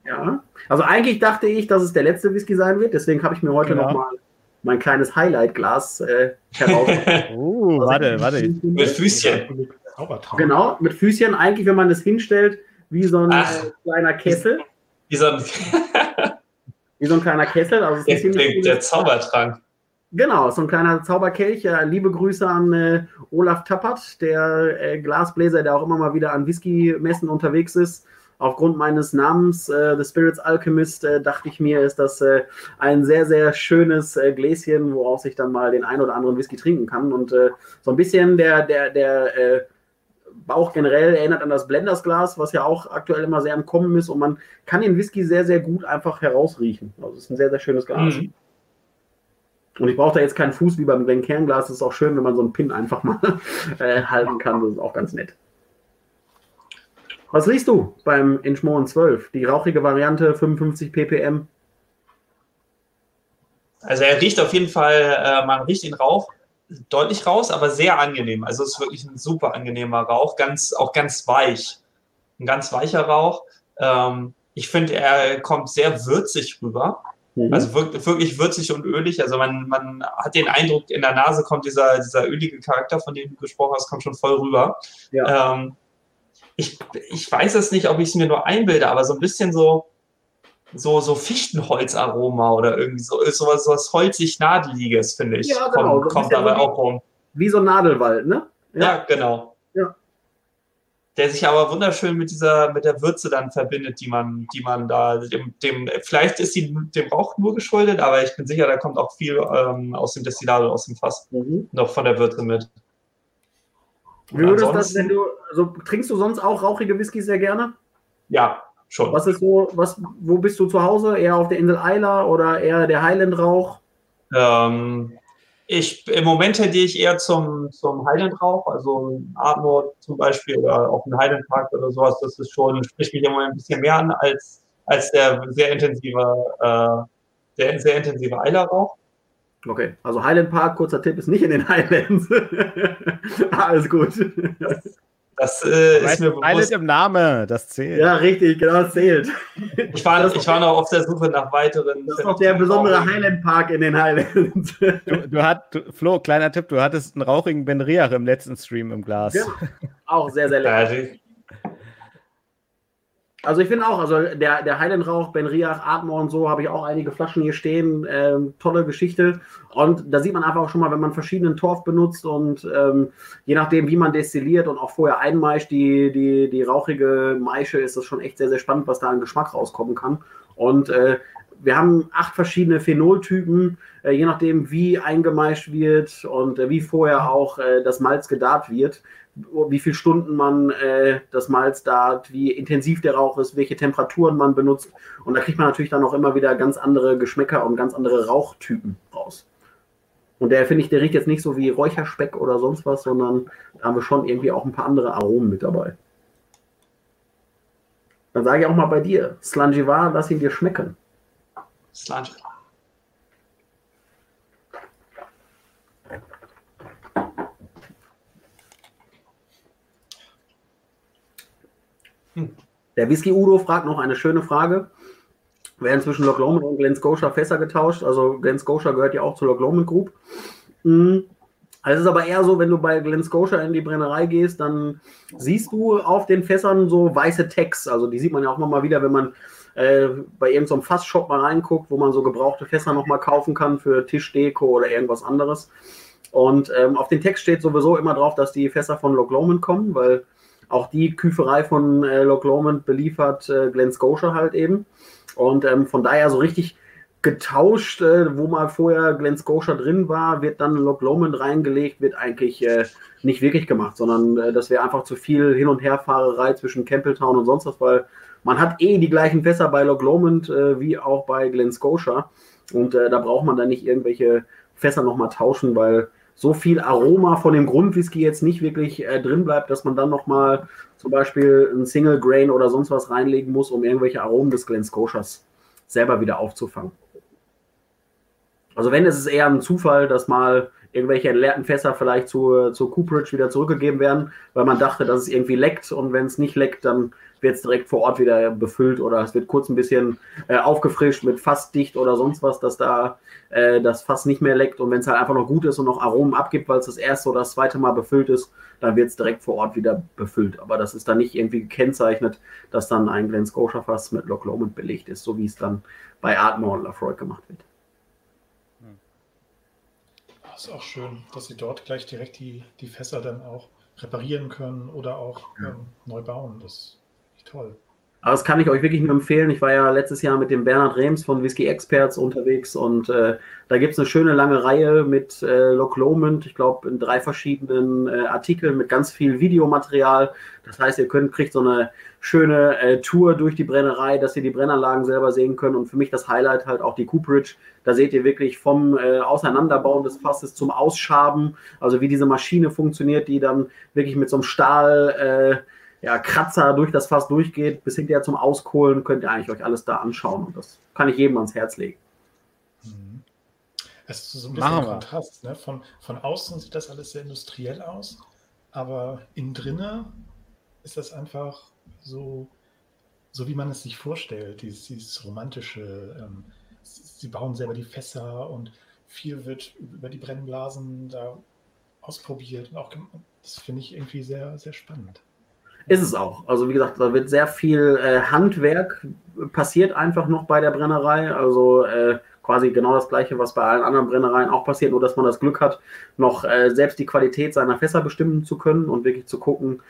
Ja, also eigentlich dachte ich, dass es der letzte Whisky sein wird, deswegen habe ich mir heute genau. nochmal mein kleines Highlight-Glas äh, heraus. uh, warte, warte. Mit Füßchen. Genau, mit Füßchen. Eigentlich, wenn man das hinstellt, wie so ein Ach, äh, kleiner Kessel. Wie so ein, wie so ein kleiner Kessel. Also der, der, der Zaubertrank. Genau, so ein kleiner Zauberkelch. Ja, liebe Grüße an äh, Olaf Tappert, der äh, Glasbläser, der auch immer mal wieder an Whisky-Messen unterwegs ist aufgrund meines Namens, äh, The Spirits Alchemist, äh, dachte ich mir, ist das äh, ein sehr, sehr schönes äh, Gläschen, woraus ich dann mal den ein oder anderen Whisky trinken kann. Und äh, so ein bisschen der, der, der äh, Bauch generell erinnert an das Blendersglas, was ja auch aktuell immer sehr am Kommen ist. Und man kann den Whisky sehr, sehr gut einfach herausriechen. Also es ist ein sehr, sehr schönes Glas. Mhm. Und ich brauche da jetzt keinen Fuß wie beim Glencairn-Glas. Es ist auch schön, wenn man so einen Pin einfach mal halten kann. Das ist auch ganz nett. Was riechst du beim Inchmoren 12? Die rauchige Variante 55 ppm? Also er riecht auf jeden Fall, äh, man riecht den Rauch deutlich raus, aber sehr angenehm. Also es ist wirklich ein super angenehmer Rauch, ganz, auch ganz weich. Ein ganz weicher Rauch. Ähm, ich finde, er kommt sehr würzig rüber. Mhm. Also wirklich, wirklich würzig und ölig. Also man, man hat den Eindruck, in der Nase kommt dieser, dieser ölige Charakter, von dem du gesprochen hast, kommt schon voll rüber. Ja. Ähm, ich, ich weiß es nicht, ob ich es mir nur einbilde, aber so ein bisschen so, so, so Fichtenholzaroma oder irgendwie so, sowas, sowas holzig-nadeliges, finde ich. Ja, genau. Kommt, kommt dabei auch rum. Wie so ein Nadelwald, ne? Ja, ja genau. Ja. der sich aber wunderschön mit dieser, mit der Würze dann verbindet, die man, die man da, dem, dem vielleicht ist sie dem Rauch nur geschuldet, aber ich bin sicher, da kommt auch viel ähm, aus dem Destillat oder aus dem Fass mhm. noch von der Würze mit. Wie würdest das, wenn du, also trinkst du sonst auch rauchige Whisky sehr gerne? Ja, schon. Was ist so, was, wo bist du zu Hause? Eher auf der Insel Isla oder eher der Highland-Rauch? Ähm, ich, Im Moment tendiere ich eher zum, zum Highland-Rauch, also Ardmore zum Beispiel oder auch ein Highland Park oder sowas. Das ist schon, spricht mich immer ein bisschen mehr an als, als der sehr intensive, äh, der sehr intensive Eilerrauch. Okay, also Highland Park, kurzer Tipp, ist nicht in den Highlands. Alles gut. Das äh, ist mir bewusst. Highland im Name, das zählt. Ja, richtig, genau, das zählt. Ich war, ich war noch auf der Suche nach weiteren. Das ist doch der besondere Highland Park in den Highlands. Du, du hat, du, Flo, kleiner Tipp, du hattest einen rauchigen Ben Riach im letzten Stream im Glas. Ja, auch sehr, sehr lecker. Also ich finde auch, also der, der Heidenrauch, Ben Riach, Atmor und so, habe ich auch einige Flaschen hier stehen. Ähm, tolle Geschichte. Und da sieht man einfach auch schon mal, wenn man verschiedenen Torf benutzt und ähm, je nachdem, wie man destilliert und auch vorher einmeischt, die, die, die rauchige Maische, ist das schon echt sehr, sehr spannend, was da an Geschmack rauskommen kann. Und äh, wir haben acht verschiedene Phenoltypen, äh, je nachdem, wie eingemeischt wird und äh, wie vorher auch äh, das Malz gedarrt wird wie viele Stunden man äh, das Malz da, wie intensiv der Rauch ist, welche Temperaturen man benutzt. Und da kriegt man natürlich dann auch immer wieder ganz andere Geschmäcker und ganz andere Rauchtypen raus. Und der finde ich, der riecht jetzt nicht so wie Räucherspeck oder sonst was, sondern da haben wir schon irgendwie auch ein paar andere Aromen mit dabei. Dann sage ich auch mal bei dir, Slangivar, lass ihn dir schmecken. Slangivar. Der Whisky Udo fragt noch eine schöne Frage. Werden zwischen Loch Lomond und Glen Scotia Fässer getauscht? Also Glen Scotia gehört ja auch zur Loch Lomond Group. Mhm. Also es ist aber eher so, wenn du bei Glen Scotia in die Brennerei gehst, dann siehst du auf den Fässern so weiße Text. Also die sieht man ja auch mal wieder, wenn man äh, bei irgendeinem so Fassshop mal reinguckt, wo man so gebrauchte Fässer nochmal kaufen kann für Tischdeko oder irgendwas anderes. Und ähm, auf den Text steht sowieso immer drauf, dass die Fässer von Loch Lomond kommen, weil auch die Küferei von äh, Loch Lomond beliefert äh, Glen Scotia halt eben. Und ähm, von daher so richtig getauscht, äh, wo mal vorher Glen Scotia drin war, wird dann Loch Lomond reingelegt, wird eigentlich äh, nicht wirklich gemacht, sondern äh, das wäre einfach zu viel Hin- und Herfahrerei zwischen Campbelltown und sonst was, weil man hat eh die gleichen Fässer bei Loch Lomond äh, wie auch bei Glen Scotia. Und äh, da braucht man dann nicht irgendwelche Fässer nochmal tauschen, weil so viel Aroma von dem Grundwhisky jetzt nicht wirklich äh, drin bleibt, dass man dann nochmal zum Beispiel ein Single Grain oder sonst was reinlegen muss, um irgendwelche Aromen des Glen Scotias selber wieder aufzufangen. Also wenn, ist es eher ein Zufall, dass mal irgendwelche entleerten Fässer vielleicht zur, zur Cooperage wieder zurückgegeben werden, weil man dachte, dass es irgendwie leckt und wenn es nicht leckt, dann wird es direkt vor Ort wieder befüllt oder es wird kurz ein bisschen äh, aufgefrischt mit Fassdicht oder sonst was, dass da äh, das Fass nicht mehr leckt und wenn es halt einfach noch gut ist und noch Aromen abgibt, weil es das erste oder das zweite Mal befüllt ist, dann wird es direkt vor Ort wieder befüllt. Aber das ist dann nicht irgendwie gekennzeichnet, dass dann ein Glen Scotia Fass mit Loch Lomond belegt ist, so wie es dann bei Ardmore und Lafroy gemacht wird. Das ist auch schön, dass sie dort gleich direkt die, die Fässer dann auch reparieren können oder auch ja. ähm, neu bauen. Das ist toll. Aber das kann ich euch wirklich nur empfehlen. Ich war ja letztes Jahr mit dem Bernhard Rems von Whisky Experts unterwegs und äh, da gibt es eine schöne lange Reihe mit äh, Loch Lomond, ich glaube in drei verschiedenen äh, Artikeln mit ganz viel Videomaterial. Das heißt, ihr könnt, kriegt so eine schöne äh, Tour durch die Brennerei, dass ihr die Brennanlagen selber sehen könnt. Und für mich das Highlight halt auch die Cooperage. Da seht ihr wirklich vom äh, Auseinanderbauen des Fasses zum Ausschaben, also wie diese Maschine funktioniert, die dann wirklich mit so einem Stahl äh, ja, Kratzer durch das Fass durchgeht, bis hinterher zum Auskohlen, könnt ihr eigentlich euch alles da anschauen. Und das kann ich jedem ans Herz legen. Mhm. Es ist so ein bisschen Kontrast. Ne? Von, von außen sieht das alles sehr industriell aus, aber innen drinne ist das einfach so, so wie man es sich vorstellt, dieses, dieses romantische. Ähm, sie bauen selber die Fässer und viel wird über die Brennblasen da ausprobiert. Und auch, das finde ich irgendwie sehr, sehr spannend. Ist es auch. Also wie gesagt, da wird sehr viel äh, Handwerk passiert einfach noch bei der Brennerei. Also äh, quasi genau das gleiche, was bei allen anderen Brennereien auch passiert, nur dass man das Glück hat, noch äh, selbst die Qualität seiner Fässer bestimmen zu können und wirklich zu gucken,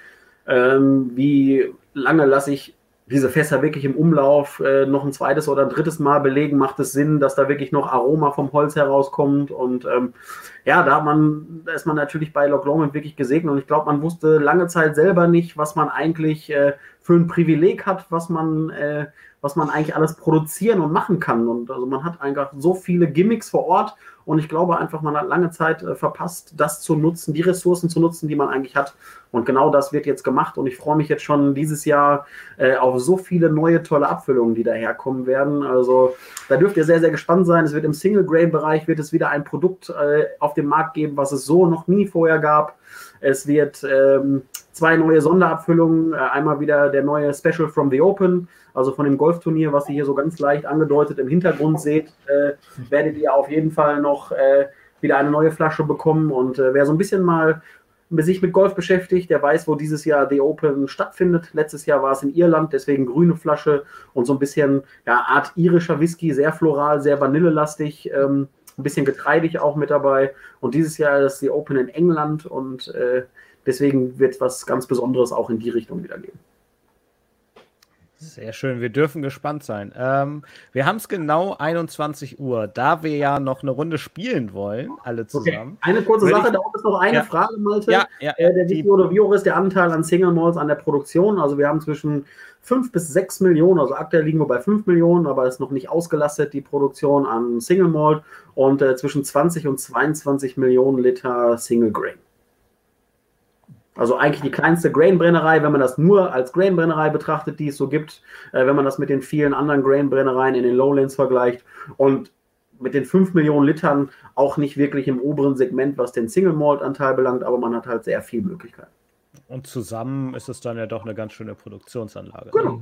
ähm, wie lange lasse ich diese Fässer wirklich im Umlauf äh, noch ein zweites oder ein drittes Mal belegen, macht es Sinn, dass da wirklich noch Aroma vom Holz herauskommt. Und ähm, ja, da, man, da ist man natürlich bei Loch Lomond wirklich gesegnet. Und ich glaube, man wusste lange Zeit selber nicht, was man eigentlich äh, für ein Privileg hat, was man, äh, was man eigentlich alles produzieren und machen kann. Und also man hat einfach so viele Gimmicks vor Ort und ich glaube einfach, man hat lange Zeit äh, verpasst, das zu nutzen, die Ressourcen zu nutzen, die man eigentlich hat. Und genau das wird jetzt gemacht. Und ich freue mich jetzt schon dieses Jahr äh, auf so viele neue, tolle Abfüllungen, die daherkommen werden. Also da dürft ihr sehr, sehr gespannt sein. Es wird im Single-Grain-Bereich wird es wieder ein Produkt äh, auf dem Markt geben, was es so noch nie vorher gab. Es wird ähm, zwei neue Sonderabfüllungen. Äh, einmal wieder der neue Special from the Open, also von dem Golfturnier, was ihr hier so ganz leicht angedeutet im Hintergrund seht, äh, werdet ihr auf jeden Fall noch äh, wieder eine neue Flasche bekommen. Und äh, wer so ein bisschen mal sich mit Golf beschäftigt, der weiß, wo dieses Jahr The Open stattfindet. Letztes Jahr war es in Irland, deswegen grüne Flasche und so ein bisschen ja, Art irischer Whisky, sehr floral, sehr vanillelastig. Ähm, ein bisschen getreidig auch mit dabei. Und dieses Jahr ist die Open in England und äh, deswegen wird was ganz Besonderes auch in die Richtung wieder geben. Sehr schön, wir dürfen gespannt sein. Ähm, wir haben es genau 21 Uhr, da wir ja noch eine Runde spielen wollen, alle zusammen. Okay. Eine kurze Sache, ich, da ist noch eine ja, Frage, Malte. Ja, ja, äh, der oder Bio ist der Anteil an Single Malls an der Produktion. Also wir haben zwischen 5 bis 6 Millionen, also aktuell liegen wir bei 5 Millionen, aber ist noch nicht ausgelastet, die Produktion an Single Malt und äh, zwischen 20 und 22 Millionen Liter Single Grain. Also eigentlich die kleinste Grain-Brennerei, wenn man das nur als Grain-Brennerei betrachtet, die es so gibt, äh, wenn man das mit den vielen anderen Grain-Brennereien in den Lowlands vergleicht und mit den 5 Millionen Litern auch nicht wirklich im oberen Segment, was den Single-Malt-Anteil belangt, aber man hat halt sehr viel Möglichkeiten. Und zusammen ist es dann ja doch eine ganz schöne Produktionsanlage. Genau.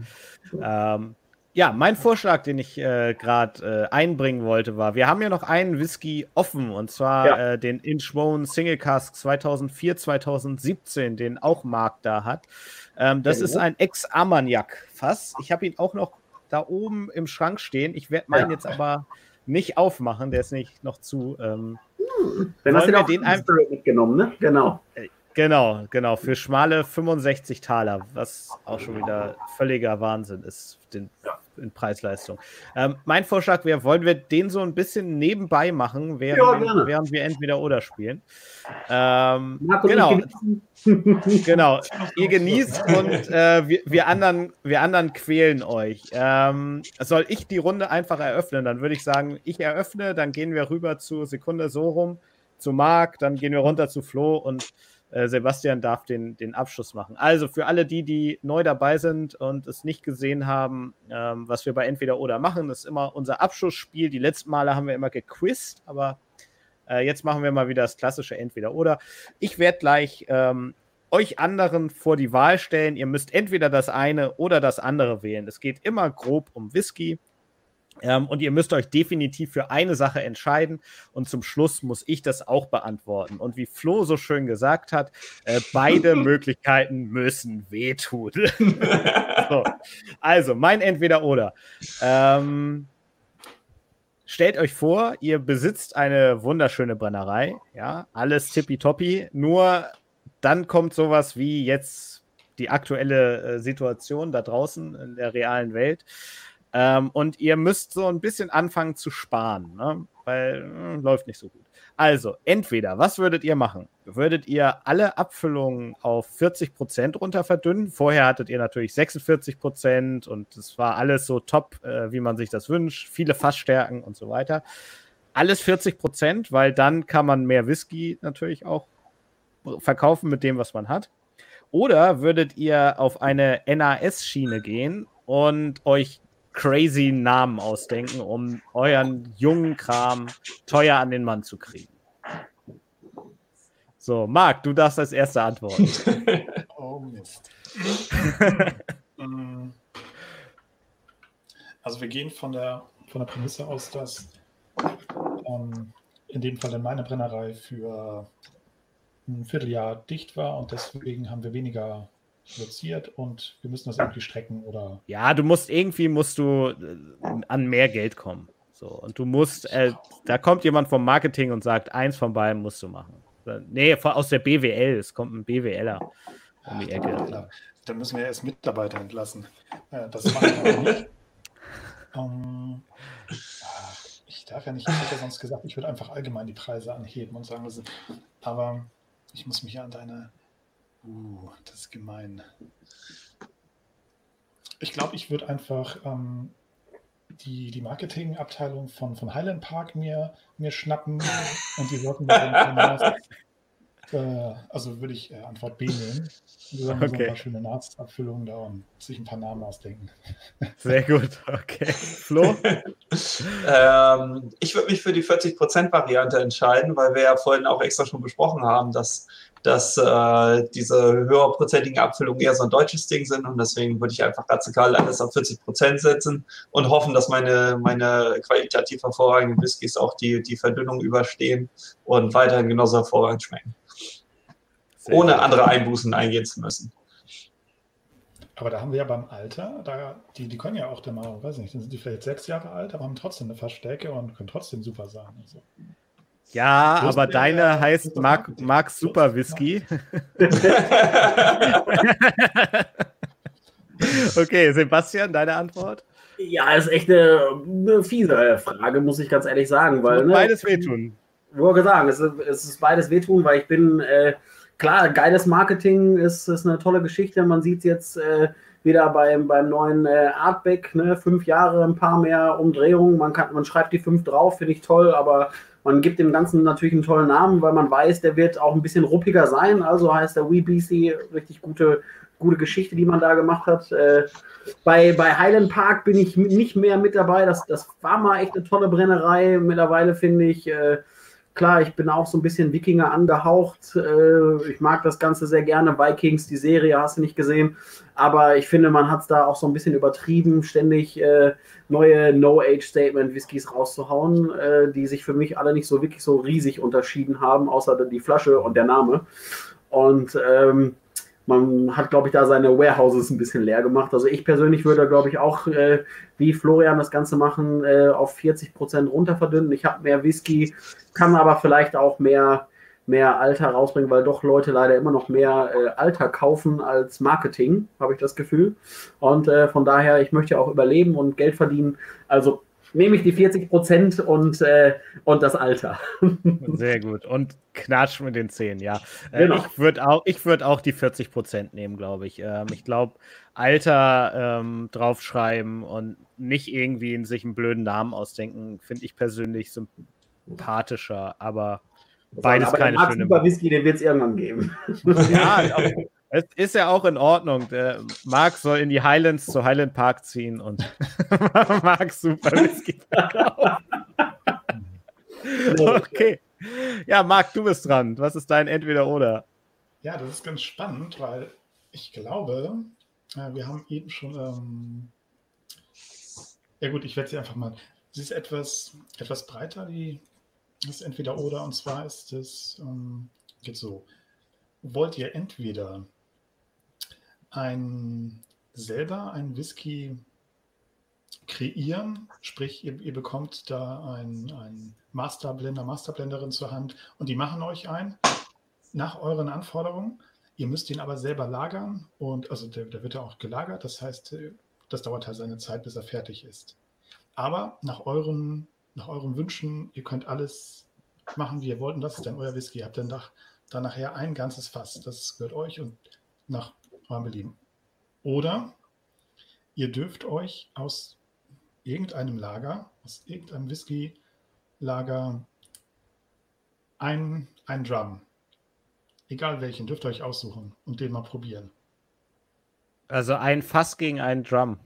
Ähm, ja, mein Vorschlag, den ich äh, gerade äh, einbringen wollte, war, wir haben ja noch einen Whisky offen und zwar ja. äh, den Inchbone Single Cask 2004, 2017, den auch Marc da hat. Ähm, das ja, ist ein Ex-Armagnac-Fass. Ich habe ihn auch noch da oben im Schrank stehen. Ich werde meinen ja. jetzt aber nicht aufmachen, der ist nicht noch zu. Ähm, hm. Dann hast du den, den ein... mitgenommen, ne? Genau. Äh, Genau, genau, für schmale 65 Taler, was auch schon wieder völliger Wahnsinn ist den, in Preisleistung. Ähm, mein Vorschlag wäre, wollen wir den so ein bisschen nebenbei machen, während, ja, während wir entweder oder spielen. Ähm, genau, genau, ihr genießt und äh, wir, wir, anderen, wir anderen quälen euch. Ähm, soll ich die Runde einfach eröffnen? Dann würde ich sagen, ich eröffne, dann gehen wir rüber zu Sekunde so rum, zu Marc, dann gehen wir runter zu Flo und äh, Sebastian darf den, den Abschluss machen. Also für alle die, die neu dabei sind und es nicht gesehen haben, ähm, was wir bei Entweder oder machen, ist immer unser Abschlussspiel. Die letzten Male haben wir immer gequizt, aber äh, jetzt machen wir mal wieder das klassische Entweder oder. Ich werde gleich ähm, euch anderen vor die Wahl stellen. Ihr müsst entweder das eine oder das andere wählen. Es geht immer grob um Whisky. Ähm, und ihr müsst euch definitiv für eine Sache entscheiden. Und zum Schluss muss ich das auch beantworten. Und wie Flo so schön gesagt hat, äh, beide Möglichkeiten müssen wehtun. so. Also, mein Entweder-Oder. Ähm, stellt euch vor, ihr besitzt eine wunderschöne Brennerei. Ja, alles tippitoppi. Nur dann kommt sowas wie jetzt die aktuelle äh, Situation da draußen in der realen Welt. Ähm, und ihr müsst so ein bisschen anfangen zu sparen, ne? weil äh, läuft nicht so gut. Also, entweder, was würdet ihr machen? Würdet ihr alle Abfüllungen auf 40% runter verdünnen? Vorher hattet ihr natürlich 46% und es war alles so top, äh, wie man sich das wünscht. Viele Fassstärken und so weiter. Alles 40%, weil dann kann man mehr Whisky natürlich auch verkaufen mit dem, was man hat. Oder würdet ihr auf eine NAS-Schiene gehen und euch crazy Namen ausdenken, um euren jungen Kram teuer an den Mann zu kriegen. So, Marc, du darfst als erster antworten. oh Mist. also wir gehen von der, von der Prämisse aus, dass ähm, in dem Fall in meiner Brennerei für ein Vierteljahr dicht war und deswegen haben wir weniger produziert und wir müssen das irgendwie strecken oder. Ja, du musst irgendwie musst du äh, an mehr Geld kommen. So, und du musst, äh, da kommt jemand vom Marketing und sagt, eins von beiden musst du machen. Nee, aus der BWL, es kommt ein BWLer. um die Ecke. Ja, da müssen wir erst Mitarbeiter entlassen. Das machen wir nicht. Um, ähm, ich darf ja nicht, ich hätte sonst gesagt, ich würde einfach allgemein die Preise anheben und sagen, aber ich muss mich ja an deine. Uh, das ist gemein. Ich glaube, ich würde einfach ähm, die, die Marketingabteilung von, von Highland Park mir, mir schnappen und die sollten mir äh, also würde ich äh, Antwort B nehmen. Wir okay. so ein paar schöne Nahtsabfüllungen da und sich ein paar Namen ausdenken. Sehr gut, okay. Flo? ähm, ich würde mich für die 40%-Variante entscheiden, weil wir ja vorhin auch extra schon besprochen haben, dass dass äh, diese höherprozentigen Abfüllungen eher so ein deutsches Ding sind und deswegen würde ich einfach radikal alles auf 40 Prozent setzen und hoffen, dass meine, meine qualitativ hervorragenden Whiskys auch die, die Verdünnung überstehen und weiterhin genauso hervorragend schmecken. Ohne andere Einbußen eingehen zu müssen. Aber da haben wir ja beim Alter, da, die, die können ja auch dann mal, weiß nicht, dann sind die vielleicht sechs Jahre alt, aber haben trotzdem eine Verstärke und können trotzdem super sein. Also. Ja, aber deine ja, heißt Mark, Mark Super Whisky. okay, Sebastian, deine Antwort? Ja, ist echt eine, eine fiese Frage, muss ich ganz ehrlich sagen. Weil, ne, beides wehtun. Ich wollte sagen, es, es ist beides wehtun, weil ich bin, äh, klar, geiles Marketing ist, ist eine tolle Geschichte. Man sieht es jetzt äh, wieder beim, beim neuen äh, Artback, ne, fünf Jahre, ein paar mehr Umdrehungen. Man, kann, man schreibt die fünf drauf, finde ich toll, aber man gibt dem Ganzen natürlich einen tollen Namen, weil man weiß, der wird auch ein bisschen ruppiger sein. Also heißt der WeBC richtig gute, gute Geschichte, die man da gemacht hat. Äh, bei, bei Highland Park bin ich nicht mehr mit dabei. Das, das war mal echt eine tolle Brennerei. Mittlerweile finde ich, äh, klar, ich bin auch so ein bisschen Wikinger angehaucht. Äh, ich mag das Ganze sehr gerne. Vikings, die Serie hast du nicht gesehen. Aber ich finde, man hat es da auch so ein bisschen übertrieben, ständig äh, neue No-Age-Statement-Whiskys rauszuhauen, äh, die sich für mich alle nicht so wirklich so riesig unterschieden haben, außer die Flasche und der Name. Und ähm, man hat, glaube ich, da seine Warehouses ein bisschen leer gemacht. Also ich persönlich würde, glaube ich, auch äh, wie Florian das Ganze machen, äh, auf 40 Prozent runter verdünnen. Ich habe mehr Whisky, kann aber vielleicht auch mehr mehr Alter rausbringen, weil doch Leute leider immer noch mehr äh, Alter kaufen als Marketing, habe ich das Gefühl. Und äh, von daher, ich möchte auch überleben und Geld verdienen. Also nehme ich die 40 Prozent und, äh, und das Alter. Sehr gut. Und knatsch mit den 10, ja. Äh, genau. Ich würde auch, würd auch die 40 Prozent nehmen, glaube ich. Ähm, ich glaube, Alter ähm, draufschreiben und nicht irgendwie in sich einen blöden Namen ausdenken, finde ich persönlich sympathischer. Aber Beides aber keine schöne. Whisky, den wird es irgendwann geben. Ja, es ist ja auch in Ordnung. Der Marc soll in die Highlands zu Highland Park ziehen und Marc Super Whisky verkaufen. okay. Ja, Marc, du bist dran. Was ist dein Entweder-Oder? Ja, das ist ganz spannend, weil ich glaube, äh, wir haben eben schon. Ähm, ja, gut, ich werde sie einfach mal. Sie ist etwas, etwas breiter, die das ist entweder oder und zwar ist es, ähm, geht so. Wollt ihr entweder ein selber einen Whisky kreieren, sprich ihr, ihr bekommt da einen Masterblender, Masterblenderin zur Hand und die machen euch ein nach euren Anforderungen. Ihr müsst ihn aber selber lagern und also der, der wird ja auch gelagert, das heißt, das dauert halt seine Zeit, bis er fertig ist. Aber nach euren nach euren Wünschen. Ihr könnt alles machen, wie ihr wollt. Und das ist dann euer Whisky. Ihr habt dann nach, dann nachher ein ganzes Fass. Das gehört euch und nach eurem Belieben. Oder ihr dürft euch aus irgendeinem Lager, aus irgendeinem Whisky-Lager ein, ein Drum, egal welchen, dürft ihr euch aussuchen und den mal probieren. Also ein Fass gegen einen Drum.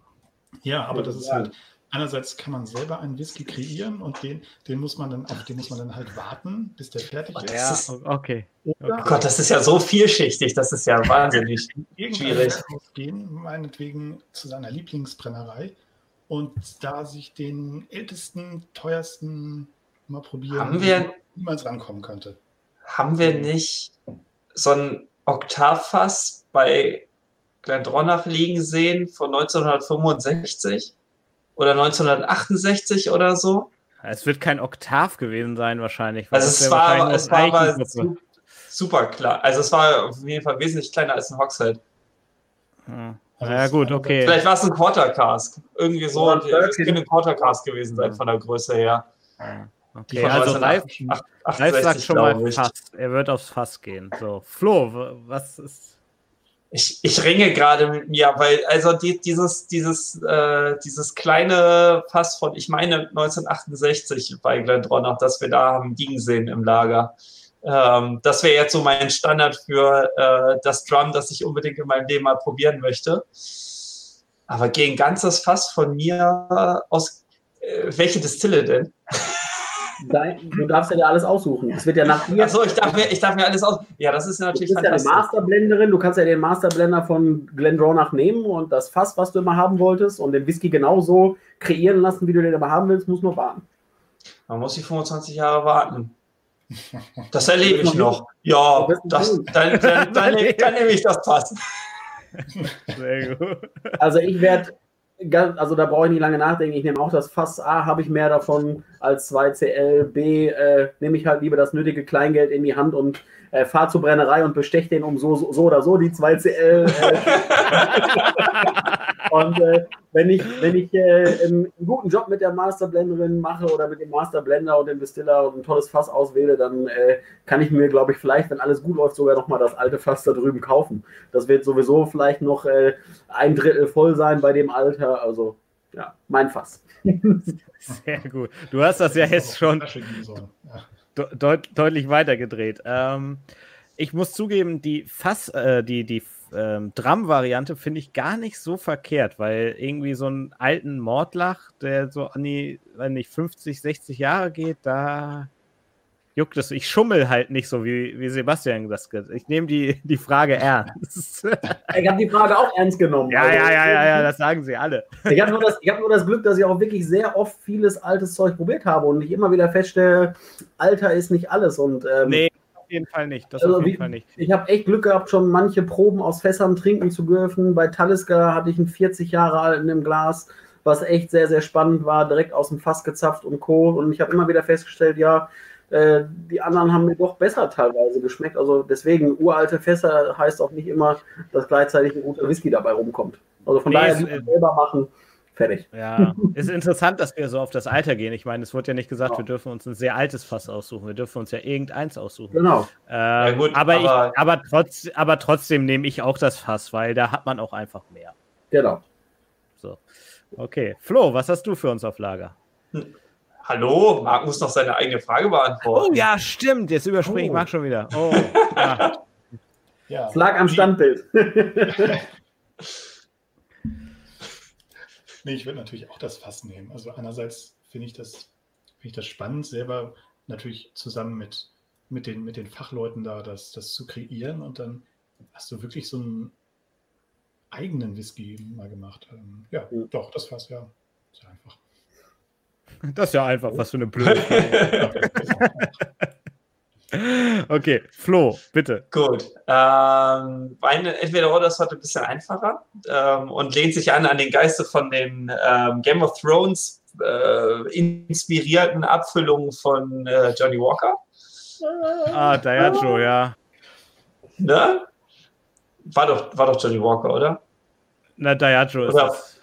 Ja, aber das ist halt, einerseits kann man selber einen Whisky kreieren und den, den muss man dann, auf den muss man dann halt warten, bis der fertig ist. Ja, okay. okay. Oh Gott, das ist ja so vielschichtig, das ist ja wahnsinnig schwierig. Gehen, meinetwegen zu seiner Lieblingsbrennerei und da sich den ältesten, teuersten mal probieren, haben wir, niemals rankommen könnte. Haben wir nicht so ein Oktavfass bei Glendronach liegen sehen von 1965? Oder 1968 oder so. Es wird kein Oktav gewesen sein, wahrscheinlich. Also es war, es war aber super klar. Also es war auf jeden Fall wesentlich kleiner als ein Hogshead. Hm. Also ja, gut, okay. Vielleicht war es ein Quarter Cask. Irgendwie so. Es könnte ein Quarter Cask gewesen sein von der Größe her. Okay, also Ralf, Ralf sagt schon mal Fass. Er wird aufs Fass gehen. So, Flo, was ist. Ich, ich ringe gerade mit mir, weil also die, dieses, dieses, äh, dieses kleine Fass von, ich meine 1968 bei Glendronach, dass wir da haben liegen sehen im Lager. Ähm, das wäre jetzt so mein Standard für äh, das Drum, das ich unbedingt in meinem Leben mal probieren möchte. Aber gegen ganzes Fass von mir aus, äh, welche Distille denn? Dein, du darfst ja dir alles aussuchen. Es wird ja nach dir. Achso, ich darf, mir, ich darf mir alles aus. Ja, das ist natürlich Du bist ja eine Masterblenderin. Du kannst ja den Masterblender von Glendronach nehmen und das Fass, was du immer haben wolltest, und den Whisky genauso kreieren lassen, wie du den immer haben willst, muss nur warten. Man muss die 25 Jahre warten. Das erlebe ich noch. Ja, das, dann, dann, dann, dann, nehme ich das Fass. Sehr gut. Also ich werde also da brauche ich nicht lange nachdenken. Ich nehme auch das Fass A, habe ich mehr davon als 2CL. B, äh, nehme ich halt lieber das nötige Kleingeld in die Hand und äh, fahre zur Brennerei und besteche den um so, so, so, oder so die 2CL. Äh. und äh, wenn ich, wenn ich äh, einen guten Job mit der Masterblenderin mache oder mit dem Masterblender und dem Distiller und ein tolles Fass auswähle, dann äh, kann ich mir, glaube ich, vielleicht, wenn alles gut läuft, sogar nochmal das alte Fass da drüben kaufen. Das wird sowieso vielleicht noch äh, ein Drittel voll sein bei dem Alter. Also, ja, mein Fass. Sehr gut. Du hast das ja jetzt schon deut deutlich weitergedreht. Ähm, ich muss zugeben, die Fass, äh, die, die ähm, Drum-Variante finde ich gar nicht so verkehrt, weil irgendwie so einen alten Mordlach, der so an die, wenn nicht 50, 60 Jahre geht, da juckt es. Ich schummel halt nicht so, wie, wie Sebastian das geht. Ich nehme die, die Frage ernst. ich habe die Frage auch ernst genommen. Ja, also, ja, ja, ja, ja, das sagen sie alle. Ich habe nur, das, hab nur das Glück, dass ich auch wirklich sehr oft vieles altes Zeug probiert habe und ich immer wieder feststelle, Alter ist nicht alles. Und, ähm, nee, jeden Fall nicht. Das also, auf jeden Fall nicht. Ich habe echt Glück gehabt, schon manche Proben aus Fässern trinken zu dürfen. Bei Talisker hatte ich einen 40 Jahre alten im Glas was echt sehr, sehr spannend war, direkt aus dem Fass gezapft und Co. Und ich habe immer wieder festgestellt, ja, äh, die anderen haben mir doch besser teilweise geschmeckt. Also deswegen, uralte Fässer heißt auch nicht immer, dass gleichzeitig ein guter Whisky dabei rumkommt. Also von nee, daher, selber machen, fertig. Ja, ist interessant, dass wir so auf das Alter gehen. Ich meine, es wurde ja nicht gesagt, genau. wir dürfen uns ein sehr altes Fass aussuchen. Wir dürfen uns ja irgendeins aussuchen. Genau. Äh, ja, gut, aber, aber, ich, aber, trotz, aber trotzdem nehme ich auch das Fass, weil da hat man auch einfach mehr. Genau. So. Okay. Flo, was hast du für uns auf Lager? Hm. Hallo, Marc muss noch seine eigene Frage beantworten. Oh ja, stimmt. Jetzt überspringe oh. ich Marc schon wieder. Oh, ja. ja. Es lag am Standbild. nee, ich würde natürlich auch das Fass nehmen. Also einerseits finde ich, das, find ich das spannend, selber natürlich zusammen mit, mit, den, mit den Fachleuten da das, das zu kreieren und dann hast du wirklich so einen eigenen Whisky mal gemacht. Ähm, ja, ja, doch, das Fass, ja. Sehr einfach. Das ist ja einfach, was für eine blöde Okay, Flo, bitte. Gut. Ähm, meine entweder oder ist heute ein bisschen einfacher ähm, und lehnt sich an an den Geiste von den ähm, Game of Thrones äh, inspirierten Abfüllungen von äh, Johnny Walker. Ah, Diageo, ja. Ne? War doch, war doch Johnny Walker, oder? Na, Diageo ist das.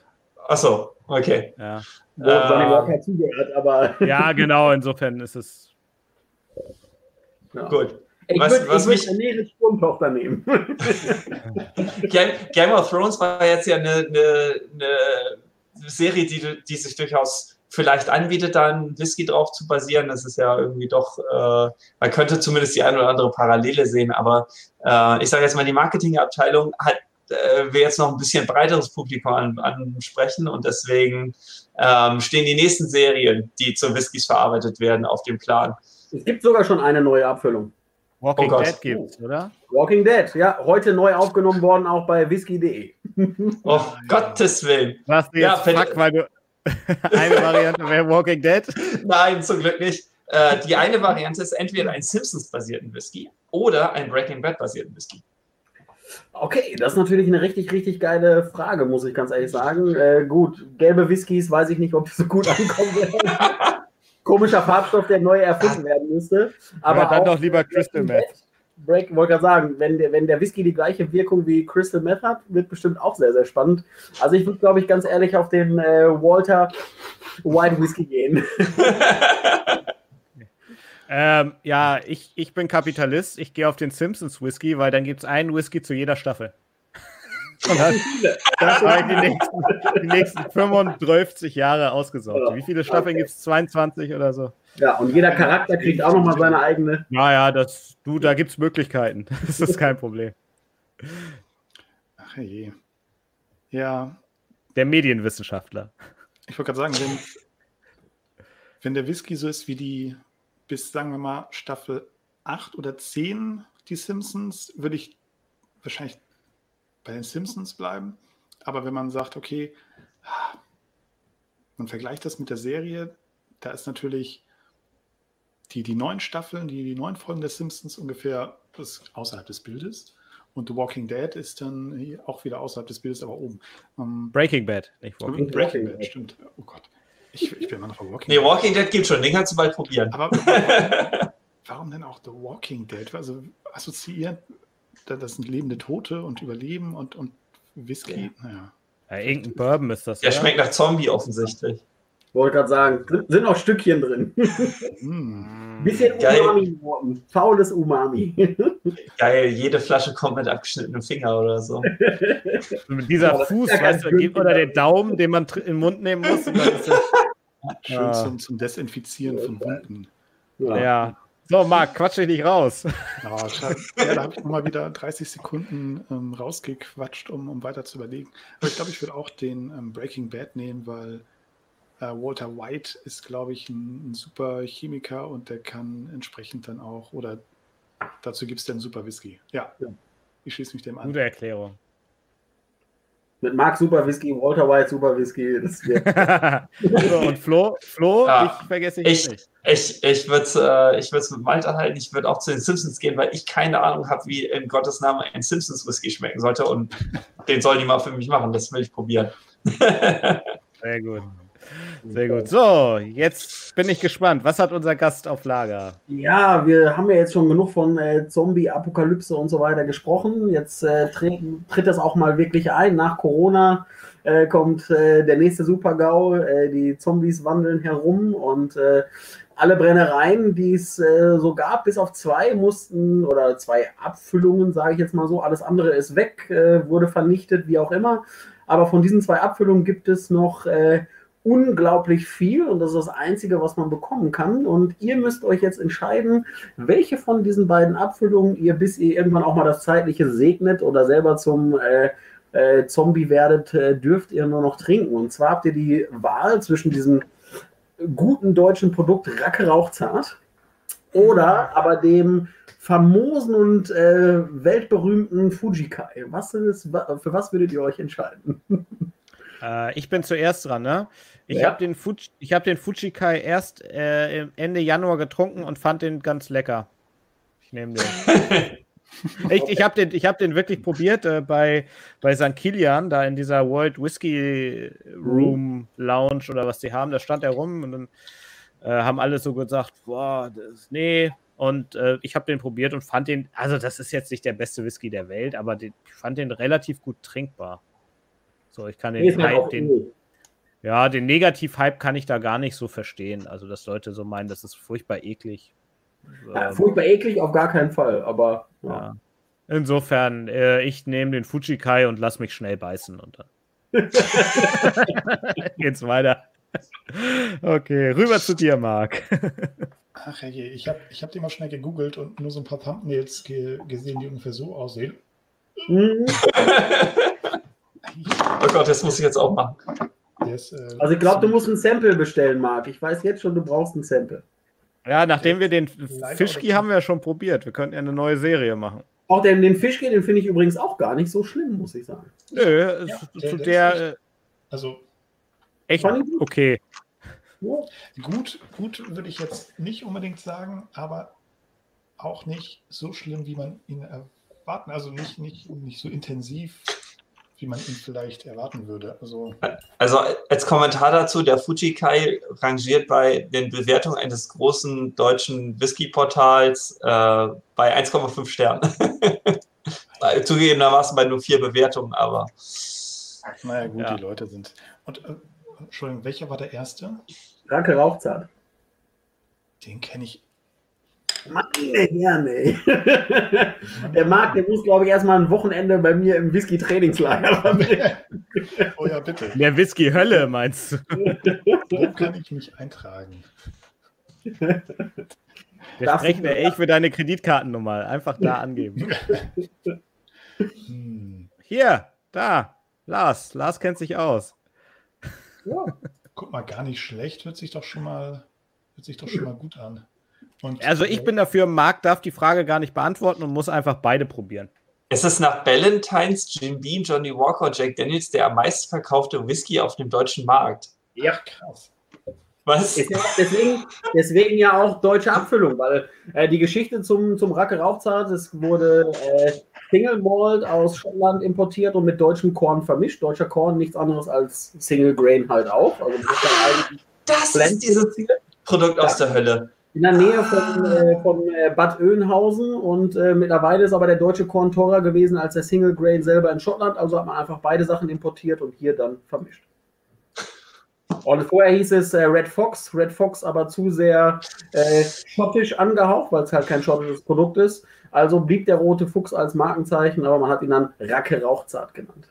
Achso, okay. Ja wo äh, Johnny Walker zugehört, aber. ja, genau, insofern ist es. Ja. Gut. Ich würde mich eine Sturmtochter nehmen. Game, Game, of Thrones war jetzt ja eine, eine, eine Serie, die, die sich durchaus vielleicht anbietet, da ein Whisky drauf zu basieren. Das ist ja irgendwie doch, äh, man könnte zumindest die eine oder andere Parallele sehen, aber äh, ich sage jetzt mal, die Marketingabteilung hat äh, will jetzt noch ein bisschen breiteres Publikum an, ansprechen und deswegen ähm, stehen die nächsten Serien, die zu Whiskys verarbeitet werden, auf dem Plan. Es gibt sogar schon eine neue Abfüllung. Walking oh Dead gibt oder? Walking Dead, ja, heute neu aufgenommen worden, auch bei whisky.de. Oh, Gottes Willen. Was du jetzt ja, fuck, weil du eine Variante wäre Walking Dead? Nein, zum Glück nicht. Äh, die eine Variante ist entweder ein Simpsons-basierten Whisky oder ein Breaking Bad-basierten Whisky. Okay, das ist natürlich eine richtig, richtig geile Frage, muss ich ganz ehrlich sagen. Äh, gut, gelbe Whiskys weiß ich nicht, ob die so gut ankommen werden. Komischer Farbstoff, der neu erfunden werden müsste. Aber ja, dann doch lieber Crystal Meth. Break, wollte gerade sagen, wenn der, wenn der Whisky die gleiche Wirkung wie Crystal Meth hat, wird bestimmt auch sehr, sehr spannend. Also ich würde, glaube ich, ganz ehrlich auf den äh, Walter White Whisky gehen. ähm, ja, ich, ich bin Kapitalist. Ich gehe auf den Simpsons Whisky, weil dann gibt es einen Whisky zu jeder Staffel. Und dann, das war die nächsten, die nächsten 35 Jahre ausgesorgt. Wie viele Staffeln okay. gibt es? 22 oder so? Ja, und jeder Charakter kriegt auch nochmal seine eigene. Naja, das, du, da gibt es Möglichkeiten. Das ist kein Problem. Ach je. Ja. Der Medienwissenschaftler. Ich wollte gerade sagen, wenn, wenn der Whisky so ist wie die bis, sagen wir mal, Staffel 8 oder 10, die Simpsons, würde ich wahrscheinlich bei den Simpsons bleiben. Aber wenn man sagt, okay, man vergleicht das mit der Serie, da ist natürlich die, die neun Staffeln, die, die neun Folgen der Simpsons ungefähr das außerhalb des Bildes. Und The Walking Dead ist dann auch wieder außerhalb des Bildes, aber oben. Um, ähm, Breaking Bad, nicht Walking, Breaking Bad. stimmt. Oh Gott. Ich, ich bin immer noch bei Walking Nee, Walking Dead geht schon, den kannst du bald probieren. Aber warum denn auch The Walking Dead? Also assoziiert, das sind lebende Tote und Überleben und, und Whisky. Ja. Naja. Ja, irgendein Bourbon ist das. Der ja. schmeckt nach Zombie offensichtlich. Wollte gerade sagen, sind auch Stückchen drin. Mm. Bisschen Geil. Umami, faules Umami. Geil, jede Flasche kommt mit abgeschnittenem Finger oder so. mit dieser ja, Fuß, weißt du, oder der Daumen, den man in den Mund nehmen muss. Schön ja. zum, zum, Desinfizieren von Wunden. Ja. ja. So, Marc, quatsch dich nicht raus. Ja, ja da habe ich nochmal wieder 30 Sekunden ähm, rausgequatscht, um, um weiter zu überlegen. Aber ich glaube, ich würde auch den ähm, Breaking Bad nehmen, weil äh, Walter White ist, glaube ich, ein, ein, super Chemiker und der kann entsprechend dann auch, oder dazu gibt es dann super Whisky. Ja, ich schließe mich dem an. Gute Erklärung. Mit Marc Super Whisky, Walter White Super Whisky. Und Flo, Flo ja, ich vergesse ich, nicht. Ich, ich würde es äh, ich mit Malta halten. Ich würde auch zu den Simpsons gehen, weil ich keine Ahnung habe, wie in Gottes Namen ein Simpsons Whisky schmecken sollte. Und den sollen die mal für mich machen. Das will ich probieren. Sehr gut. Sehr gut. So, jetzt bin ich gespannt. Was hat unser Gast auf Lager? Ja, wir haben ja jetzt schon genug von äh, Zombie-Apokalypse und so weiter gesprochen. Jetzt äh, tritt, tritt das auch mal wirklich ein. Nach Corona äh, kommt äh, der nächste Super-GAU. Äh, die Zombies wandeln herum und äh, alle Brennereien, die es so gab, bis auf zwei mussten oder zwei Abfüllungen, sage ich jetzt mal so. Alles andere ist weg, wurde vernichtet, wie auch immer. Aber von diesen zwei Abfüllungen gibt es noch unglaublich viel und das ist das Einzige, was man bekommen kann. Und ihr müsst euch jetzt entscheiden, welche von diesen beiden Abfüllungen ihr, bis ihr irgendwann auch mal das Zeitliche segnet oder selber zum äh, äh, Zombie werdet, äh, dürft ihr nur noch trinken. Und zwar habt ihr die Wahl zwischen diesem guten deutschen Produkt Racke Rauchzart oder aber dem famosen und äh, weltberühmten Fujikai. Was ist, für was würdet ihr euch entscheiden? Äh, ich bin zuerst dran, ne? Ich ja. habe den, Fuji, hab den Fujikai erst äh, Ende Januar getrunken und fand den ganz lecker. Ich nehme den. ich ich habe den, hab den wirklich probiert äh, bei, bei St. Kilian, da in dieser World Whisky Room Lounge oder was die haben. Da stand er rum und dann äh, haben alle so gesagt: Boah, das, nee. Und äh, ich habe den probiert und fand den, also das ist jetzt nicht der beste Whisky der Welt, aber den, ich fand den relativ gut trinkbar. So, ich kann den, Hype, den ja, den Negativ-Hype kann ich da gar nicht so verstehen. Also, dass Leute so meinen, das ist furchtbar eklig. Ja, ähm, furchtbar eklig auf gar keinen Fall, aber. Ja. Ja. Insofern, äh, ich nehme den Fujikai und lass mich schnell beißen und dann geht's weiter. Okay, rüber zu dir, Marc. Ach je, ich habe ich hab den mal schnell gegoogelt und nur so ein paar Thumbnails ge gesehen, die ungefähr so aussehen. Mhm. Oh Gott, das muss ich jetzt auch machen. Ist, äh, also ich glaube, du musst ein Sample bestellen, Marc. Ich weiß jetzt schon, du brauchst ein Sample. Ja, nachdem wir den Fischki haben wir ja schon probiert. Wir könnten ja eine neue Serie machen. Auch den, den Fischki, den finde ich übrigens auch gar nicht so schlimm, muss ich sagen. Nö, ja, zu der, der echt, äh, also echt okay. Gut, gut würde ich jetzt nicht unbedingt sagen, aber auch nicht so schlimm, wie man ihn erwarten. Also nicht, nicht, nicht so intensiv wie man ihn vielleicht erwarten würde. Also, also als Kommentar dazu, der Fujikai rangiert bei den Bewertungen eines großen deutschen Whisky-Portals äh, bei 1,5 Sternen. Zugegebenermaßen bei nur vier Bewertungen, aber. Naja, gut, ja. die Leute sind. Und, äh, Entschuldigung, welcher war der erste? Ranke Rauchzart. Den kenne ich meine Herne. Der Marc, der muss, glaube ich, erstmal ein Wochenende bei mir im Whisky-Trainingslager. Oh ja, bitte. Der Whisky-Hölle, meinst du? Wo kann ich mich eintragen? Wir sprechen ja echt für deine Kreditkartennummer. Einfach da angeben. Hm. Hier, da. Lars. Lars kennt sich aus. Ja. Guck mal, gar nicht schlecht. Hört sich doch schon mal, hört sich doch schon mal gut an. Und also ich bin dafür, Marc darf die Frage gar nicht beantworten und muss einfach beide probieren. Es ist nach Ballantines, Jim Beam, Johnny Walker und Jack Daniels der am meisten verkaufte Whisky auf dem deutschen Markt. Ja, krass. Was? Deswegen, deswegen ja auch deutsche Abfüllung, weil äh, die Geschichte zum, zum Racke Rauchzart, es wurde äh, Single Malt aus Schottland importiert und mit deutschem Korn vermischt. Deutscher Korn nichts anderes als Single Grain halt auch. Also das, das ist dieses Produkt aus der Hölle in der Nähe von, äh, von äh, Bad Oeynhausen und äh, mittlerweile ist aber der deutsche Korn teurer gewesen als der Single Grain selber in Schottland, also hat man einfach beide Sachen importiert und hier dann vermischt. Und vorher hieß es äh, Red Fox, Red Fox aber zu sehr äh, schottisch angehaucht, weil es halt kein schottisches Produkt ist. Also blieb der rote Fuchs als Markenzeichen, aber man hat ihn dann Racke Rauchzart genannt.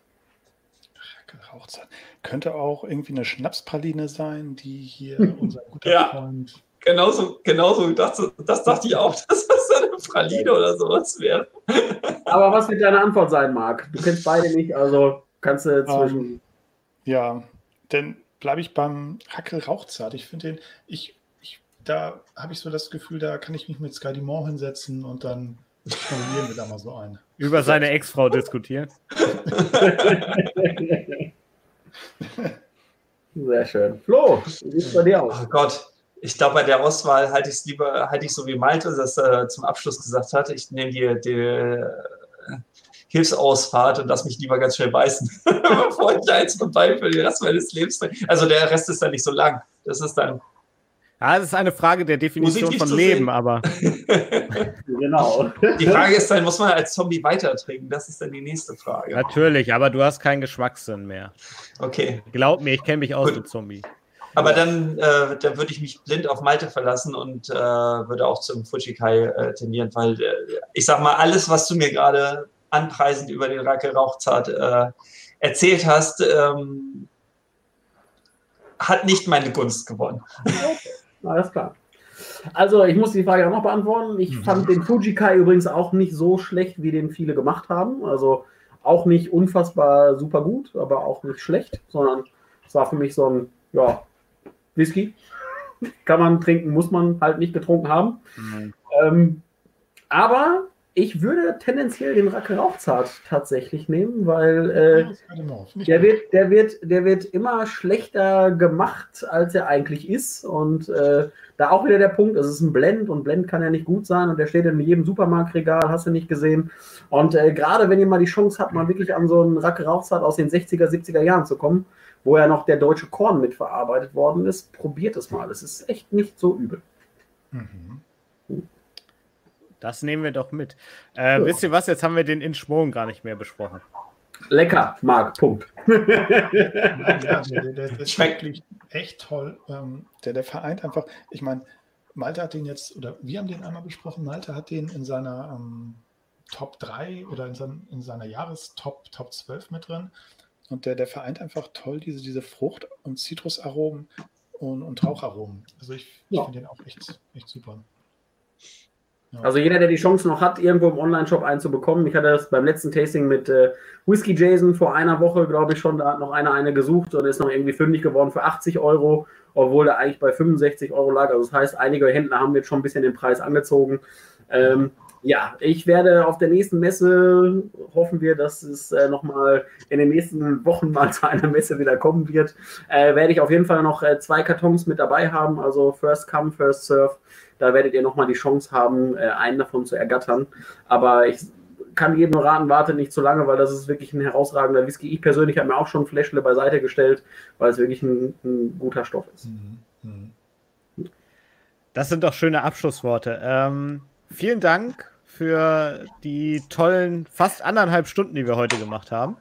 Racke Rauchzart. Könnte auch irgendwie eine Schnapspraline sein, die hier unser guter ja. Freund Genauso, genauso das, das dachte ich auch, dass das eine Praline oder sowas wäre. Aber was wird deine Antwort sein, Marc? Du kennst beide nicht, also kannst du zwischen. Um, ähm, ja, denn bleibe ich beim Hackel Rauchzart. Ich finde den, ich, ich, da habe ich so das Gefühl, da kann ich mich mit Sky Dumont hinsetzen und dann formulieren wir da mal so ein. Über seine Ex-Frau diskutieren. Sehr schön. Flo, wie sieht es bei dir aus? Oh Gott, ich glaube, bei der Auswahl halte ich es lieber, halte ich so wie Malte das äh, zum Abschluss gesagt hat. Ich nehme die, die äh, Hilfsausfahrt und lass mich lieber ganz schnell beißen, bevor ich eins vorbei für den Rest meines Lebens. Also der Rest ist dann nicht so lang. Das ist dann. Ja, das ist eine Frage der Definition von Leben, sehen. aber. genau. Die Frage ist dann, muss man als Zombie weiter trinken? Das ist dann die nächste Frage. Natürlich, aber du hast keinen Geschmackssinn mehr. Okay. Glaub mir, ich kenne mich aus, mit Zombie. Aber dann, äh, dann würde ich mich blind auf Malte verlassen und äh, würde auch zum Fujikai äh, tendieren, weil äh, ich sag mal, alles, was du mir gerade anpreisend über den Rake Rauchzart äh, erzählt hast, ähm, hat nicht meine Gunst gewonnen. Okay. Alles klar. Also, ich muss die Frage auch noch beantworten. Ich mhm. fand den Fujikai übrigens auch nicht so schlecht, wie den viele gemacht haben. Also auch nicht unfassbar super gut, aber auch nicht schlecht, sondern es war für mich so ein, ja, Whisky. Kann man trinken, muss man halt nicht getrunken haben. Mhm. Ähm, aber ich würde tendenziell den Racke Rauchzart tatsächlich nehmen, weil äh, der, wird, der, wird, der wird immer schlechter gemacht, als er eigentlich ist. Und äh, da auch wieder der Punkt, es ist ein Blend und Blend kann ja nicht gut sein und der steht in jedem Supermarktregal, hast du nicht gesehen. Und äh, gerade wenn ihr mal die Chance habt, mal wirklich an so einen Racke Rauchzart aus den 60er, 70er Jahren zu kommen, wo ja noch der deutsche Korn mitverarbeitet worden ist. Probiert es mal. Es ist echt nicht so übel. Mhm. Das nehmen wir doch mit. Äh, ja. Wisst ihr was? Jetzt haben wir den in Schwung gar nicht mehr besprochen. Lecker, Marc, Punkt. ja, der, der, der ist wirklich echt toll. Ähm, der, der vereint einfach, ich meine, Malte hat den jetzt, oder wir haben den einmal besprochen, Malte hat den in seiner ähm, Top 3 oder in, sein, in seiner Jahrestop Top 12 mit drin. Und der, der vereint einfach toll diese, diese Frucht- und Zitrusaromen und, und Raucharomen. Also ich, ja. finde den auch echt, echt super. Ja. Also jeder, der die Chance noch hat, irgendwo im Online-Shop einzubekommen. Ich hatte das beim letzten Tasting mit äh, Whiskey Jason vor einer Woche, glaube ich schon, da hat noch einer eine gesucht und ist noch irgendwie fündig geworden für 80 Euro, obwohl der eigentlich bei 65 Euro lag. Also das heißt, einige Händler haben jetzt schon ein bisschen den Preis angezogen. Ähm, ja, ich werde auf der nächsten Messe, hoffen wir, dass es äh, nochmal in den nächsten Wochen mal zu einer Messe wieder kommen wird, äh, werde ich auf jeden Fall noch äh, zwei Kartons mit dabei haben, also First Come, First Serve. Da werdet ihr nochmal die Chance haben, äh, einen davon zu ergattern. Aber ich kann jedem nur raten, wartet nicht zu lange, weil das ist wirklich ein herausragender Whisky. Ich persönlich habe mir auch schon Fläschle beiseite gestellt, weil es wirklich ein, ein guter Stoff ist. Mhm. Mhm. Das sind doch schöne Abschlussworte. Ähm, vielen Dank für die tollen fast anderthalb Stunden, die wir heute gemacht haben.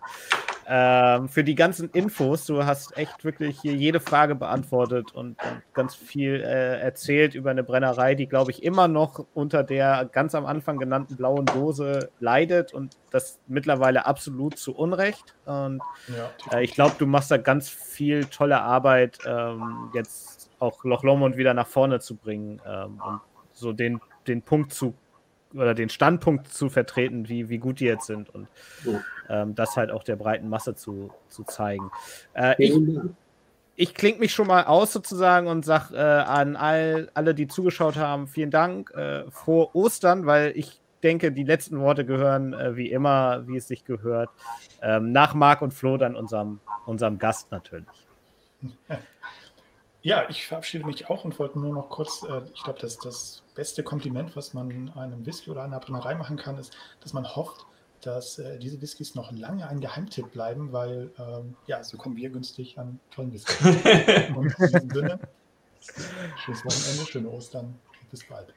Ähm, für die ganzen Infos. Du hast echt wirklich hier jede Frage beantwortet und, und ganz viel äh, erzählt über eine Brennerei, die, glaube ich, immer noch unter der ganz am Anfang genannten blauen Dose leidet und das mittlerweile absolut zu Unrecht. Und ja, äh, ich glaube, du machst da ganz viel tolle Arbeit, ähm, jetzt auch Loch Lomond wieder nach vorne zu bringen ähm, und so den, den Punkt zu oder den Standpunkt zu vertreten, wie, wie gut die jetzt sind und ähm, das halt auch der breiten Masse zu, zu zeigen. Äh, ich, ich klinge mich schon mal aus sozusagen und sage äh, an all, alle, die zugeschaut haben, vielen Dank, äh, frohe Ostern, weil ich denke, die letzten Worte gehören äh, wie immer, wie es sich gehört, ähm, nach Marc und Flo dann unserem, unserem Gast natürlich. Ja, ich verabschiede mich auch und wollte nur noch kurz, äh, ich glaube, dass das beste Kompliment, was man einem Whisky oder einer Brennerei machen kann, ist, dass man hofft, dass äh, diese Whiskys noch lange ein Geheimtipp bleiben, weil ähm, ja, so kommen wir günstig an tollen Whisky. und in diesem Sinne, schönes Wochenende, schöne Ostern und bis bald.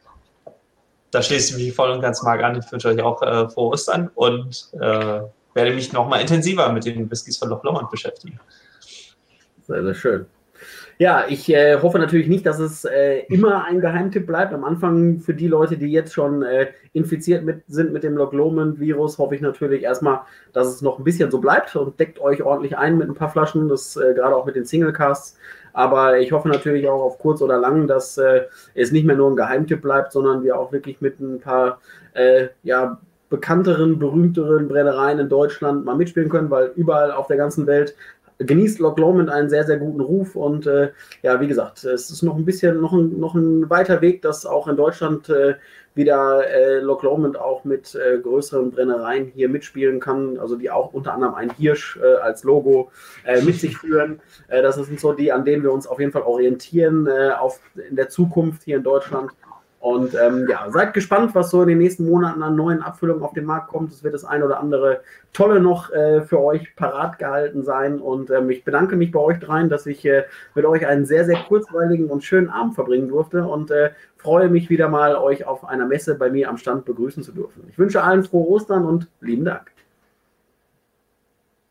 Da schließe ich mich voll und ganz Marc an. Ich wünsche euch auch äh, frohe Ostern und äh, werde mich nochmal intensiver mit den Whiskys von Loch Lomond beschäftigen. Sehr, sehr schön. Ja, ich äh, hoffe natürlich nicht, dass es äh, immer ein Geheimtipp bleibt. Am Anfang für die Leute, die jetzt schon äh, infiziert mit, sind mit dem Loglomen-Virus, hoffe ich natürlich erstmal, dass es noch ein bisschen so bleibt und deckt euch ordentlich ein mit ein paar Flaschen, das äh, gerade auch mit den Singlecasts. Aber ich hoffe natürlich auch auf kurz oder lang, dass äh, es nicht mehr nur ein Geheimtipp bleibt, sondern wir auch wirklich mit ein paar äh, ja, bekannteren, berühmteren Brennereien in Deutschland mal mitspielen können, weil überall auf der ganzen Welt genießt Loch Lomond einen sehr, sehr guten Ruf und äh, ja, wie gesagt, es ist noch ein bisschen, noch ein, noch ein weiter Weg, dass auch in Deutschland äh, wieder äh, Loch Lomond auch mit äh, größeren Brennereien hier mitspielen kann, also die auch unter anderem ein Hirsch äh, als Logo äh, mit sich führen. Äh, das sind so die, an denen wir uns auf jeden Fall orientieren auf, in der Zukunft hier in Deutschland. Und ähm, ja, seid gespannt, was so in den nächsten Monaten an neuen Abfüllungen auf den Markt kommt. Es wird das ein oder andere Tolle noch äh, für euch parat gehalten sein. Und ähm, ich bedanke mich bei euch dreien, dass ich äh, mit euch einen sehr, sehr kurzweiligen und schönen Abend verbringen durfte und äh, freue mich wieder mal, euch auf einer Messe bei mir am Stand begrüßen zu dürfen. Ich wünsche allen frohe Ostern und lieben Dank.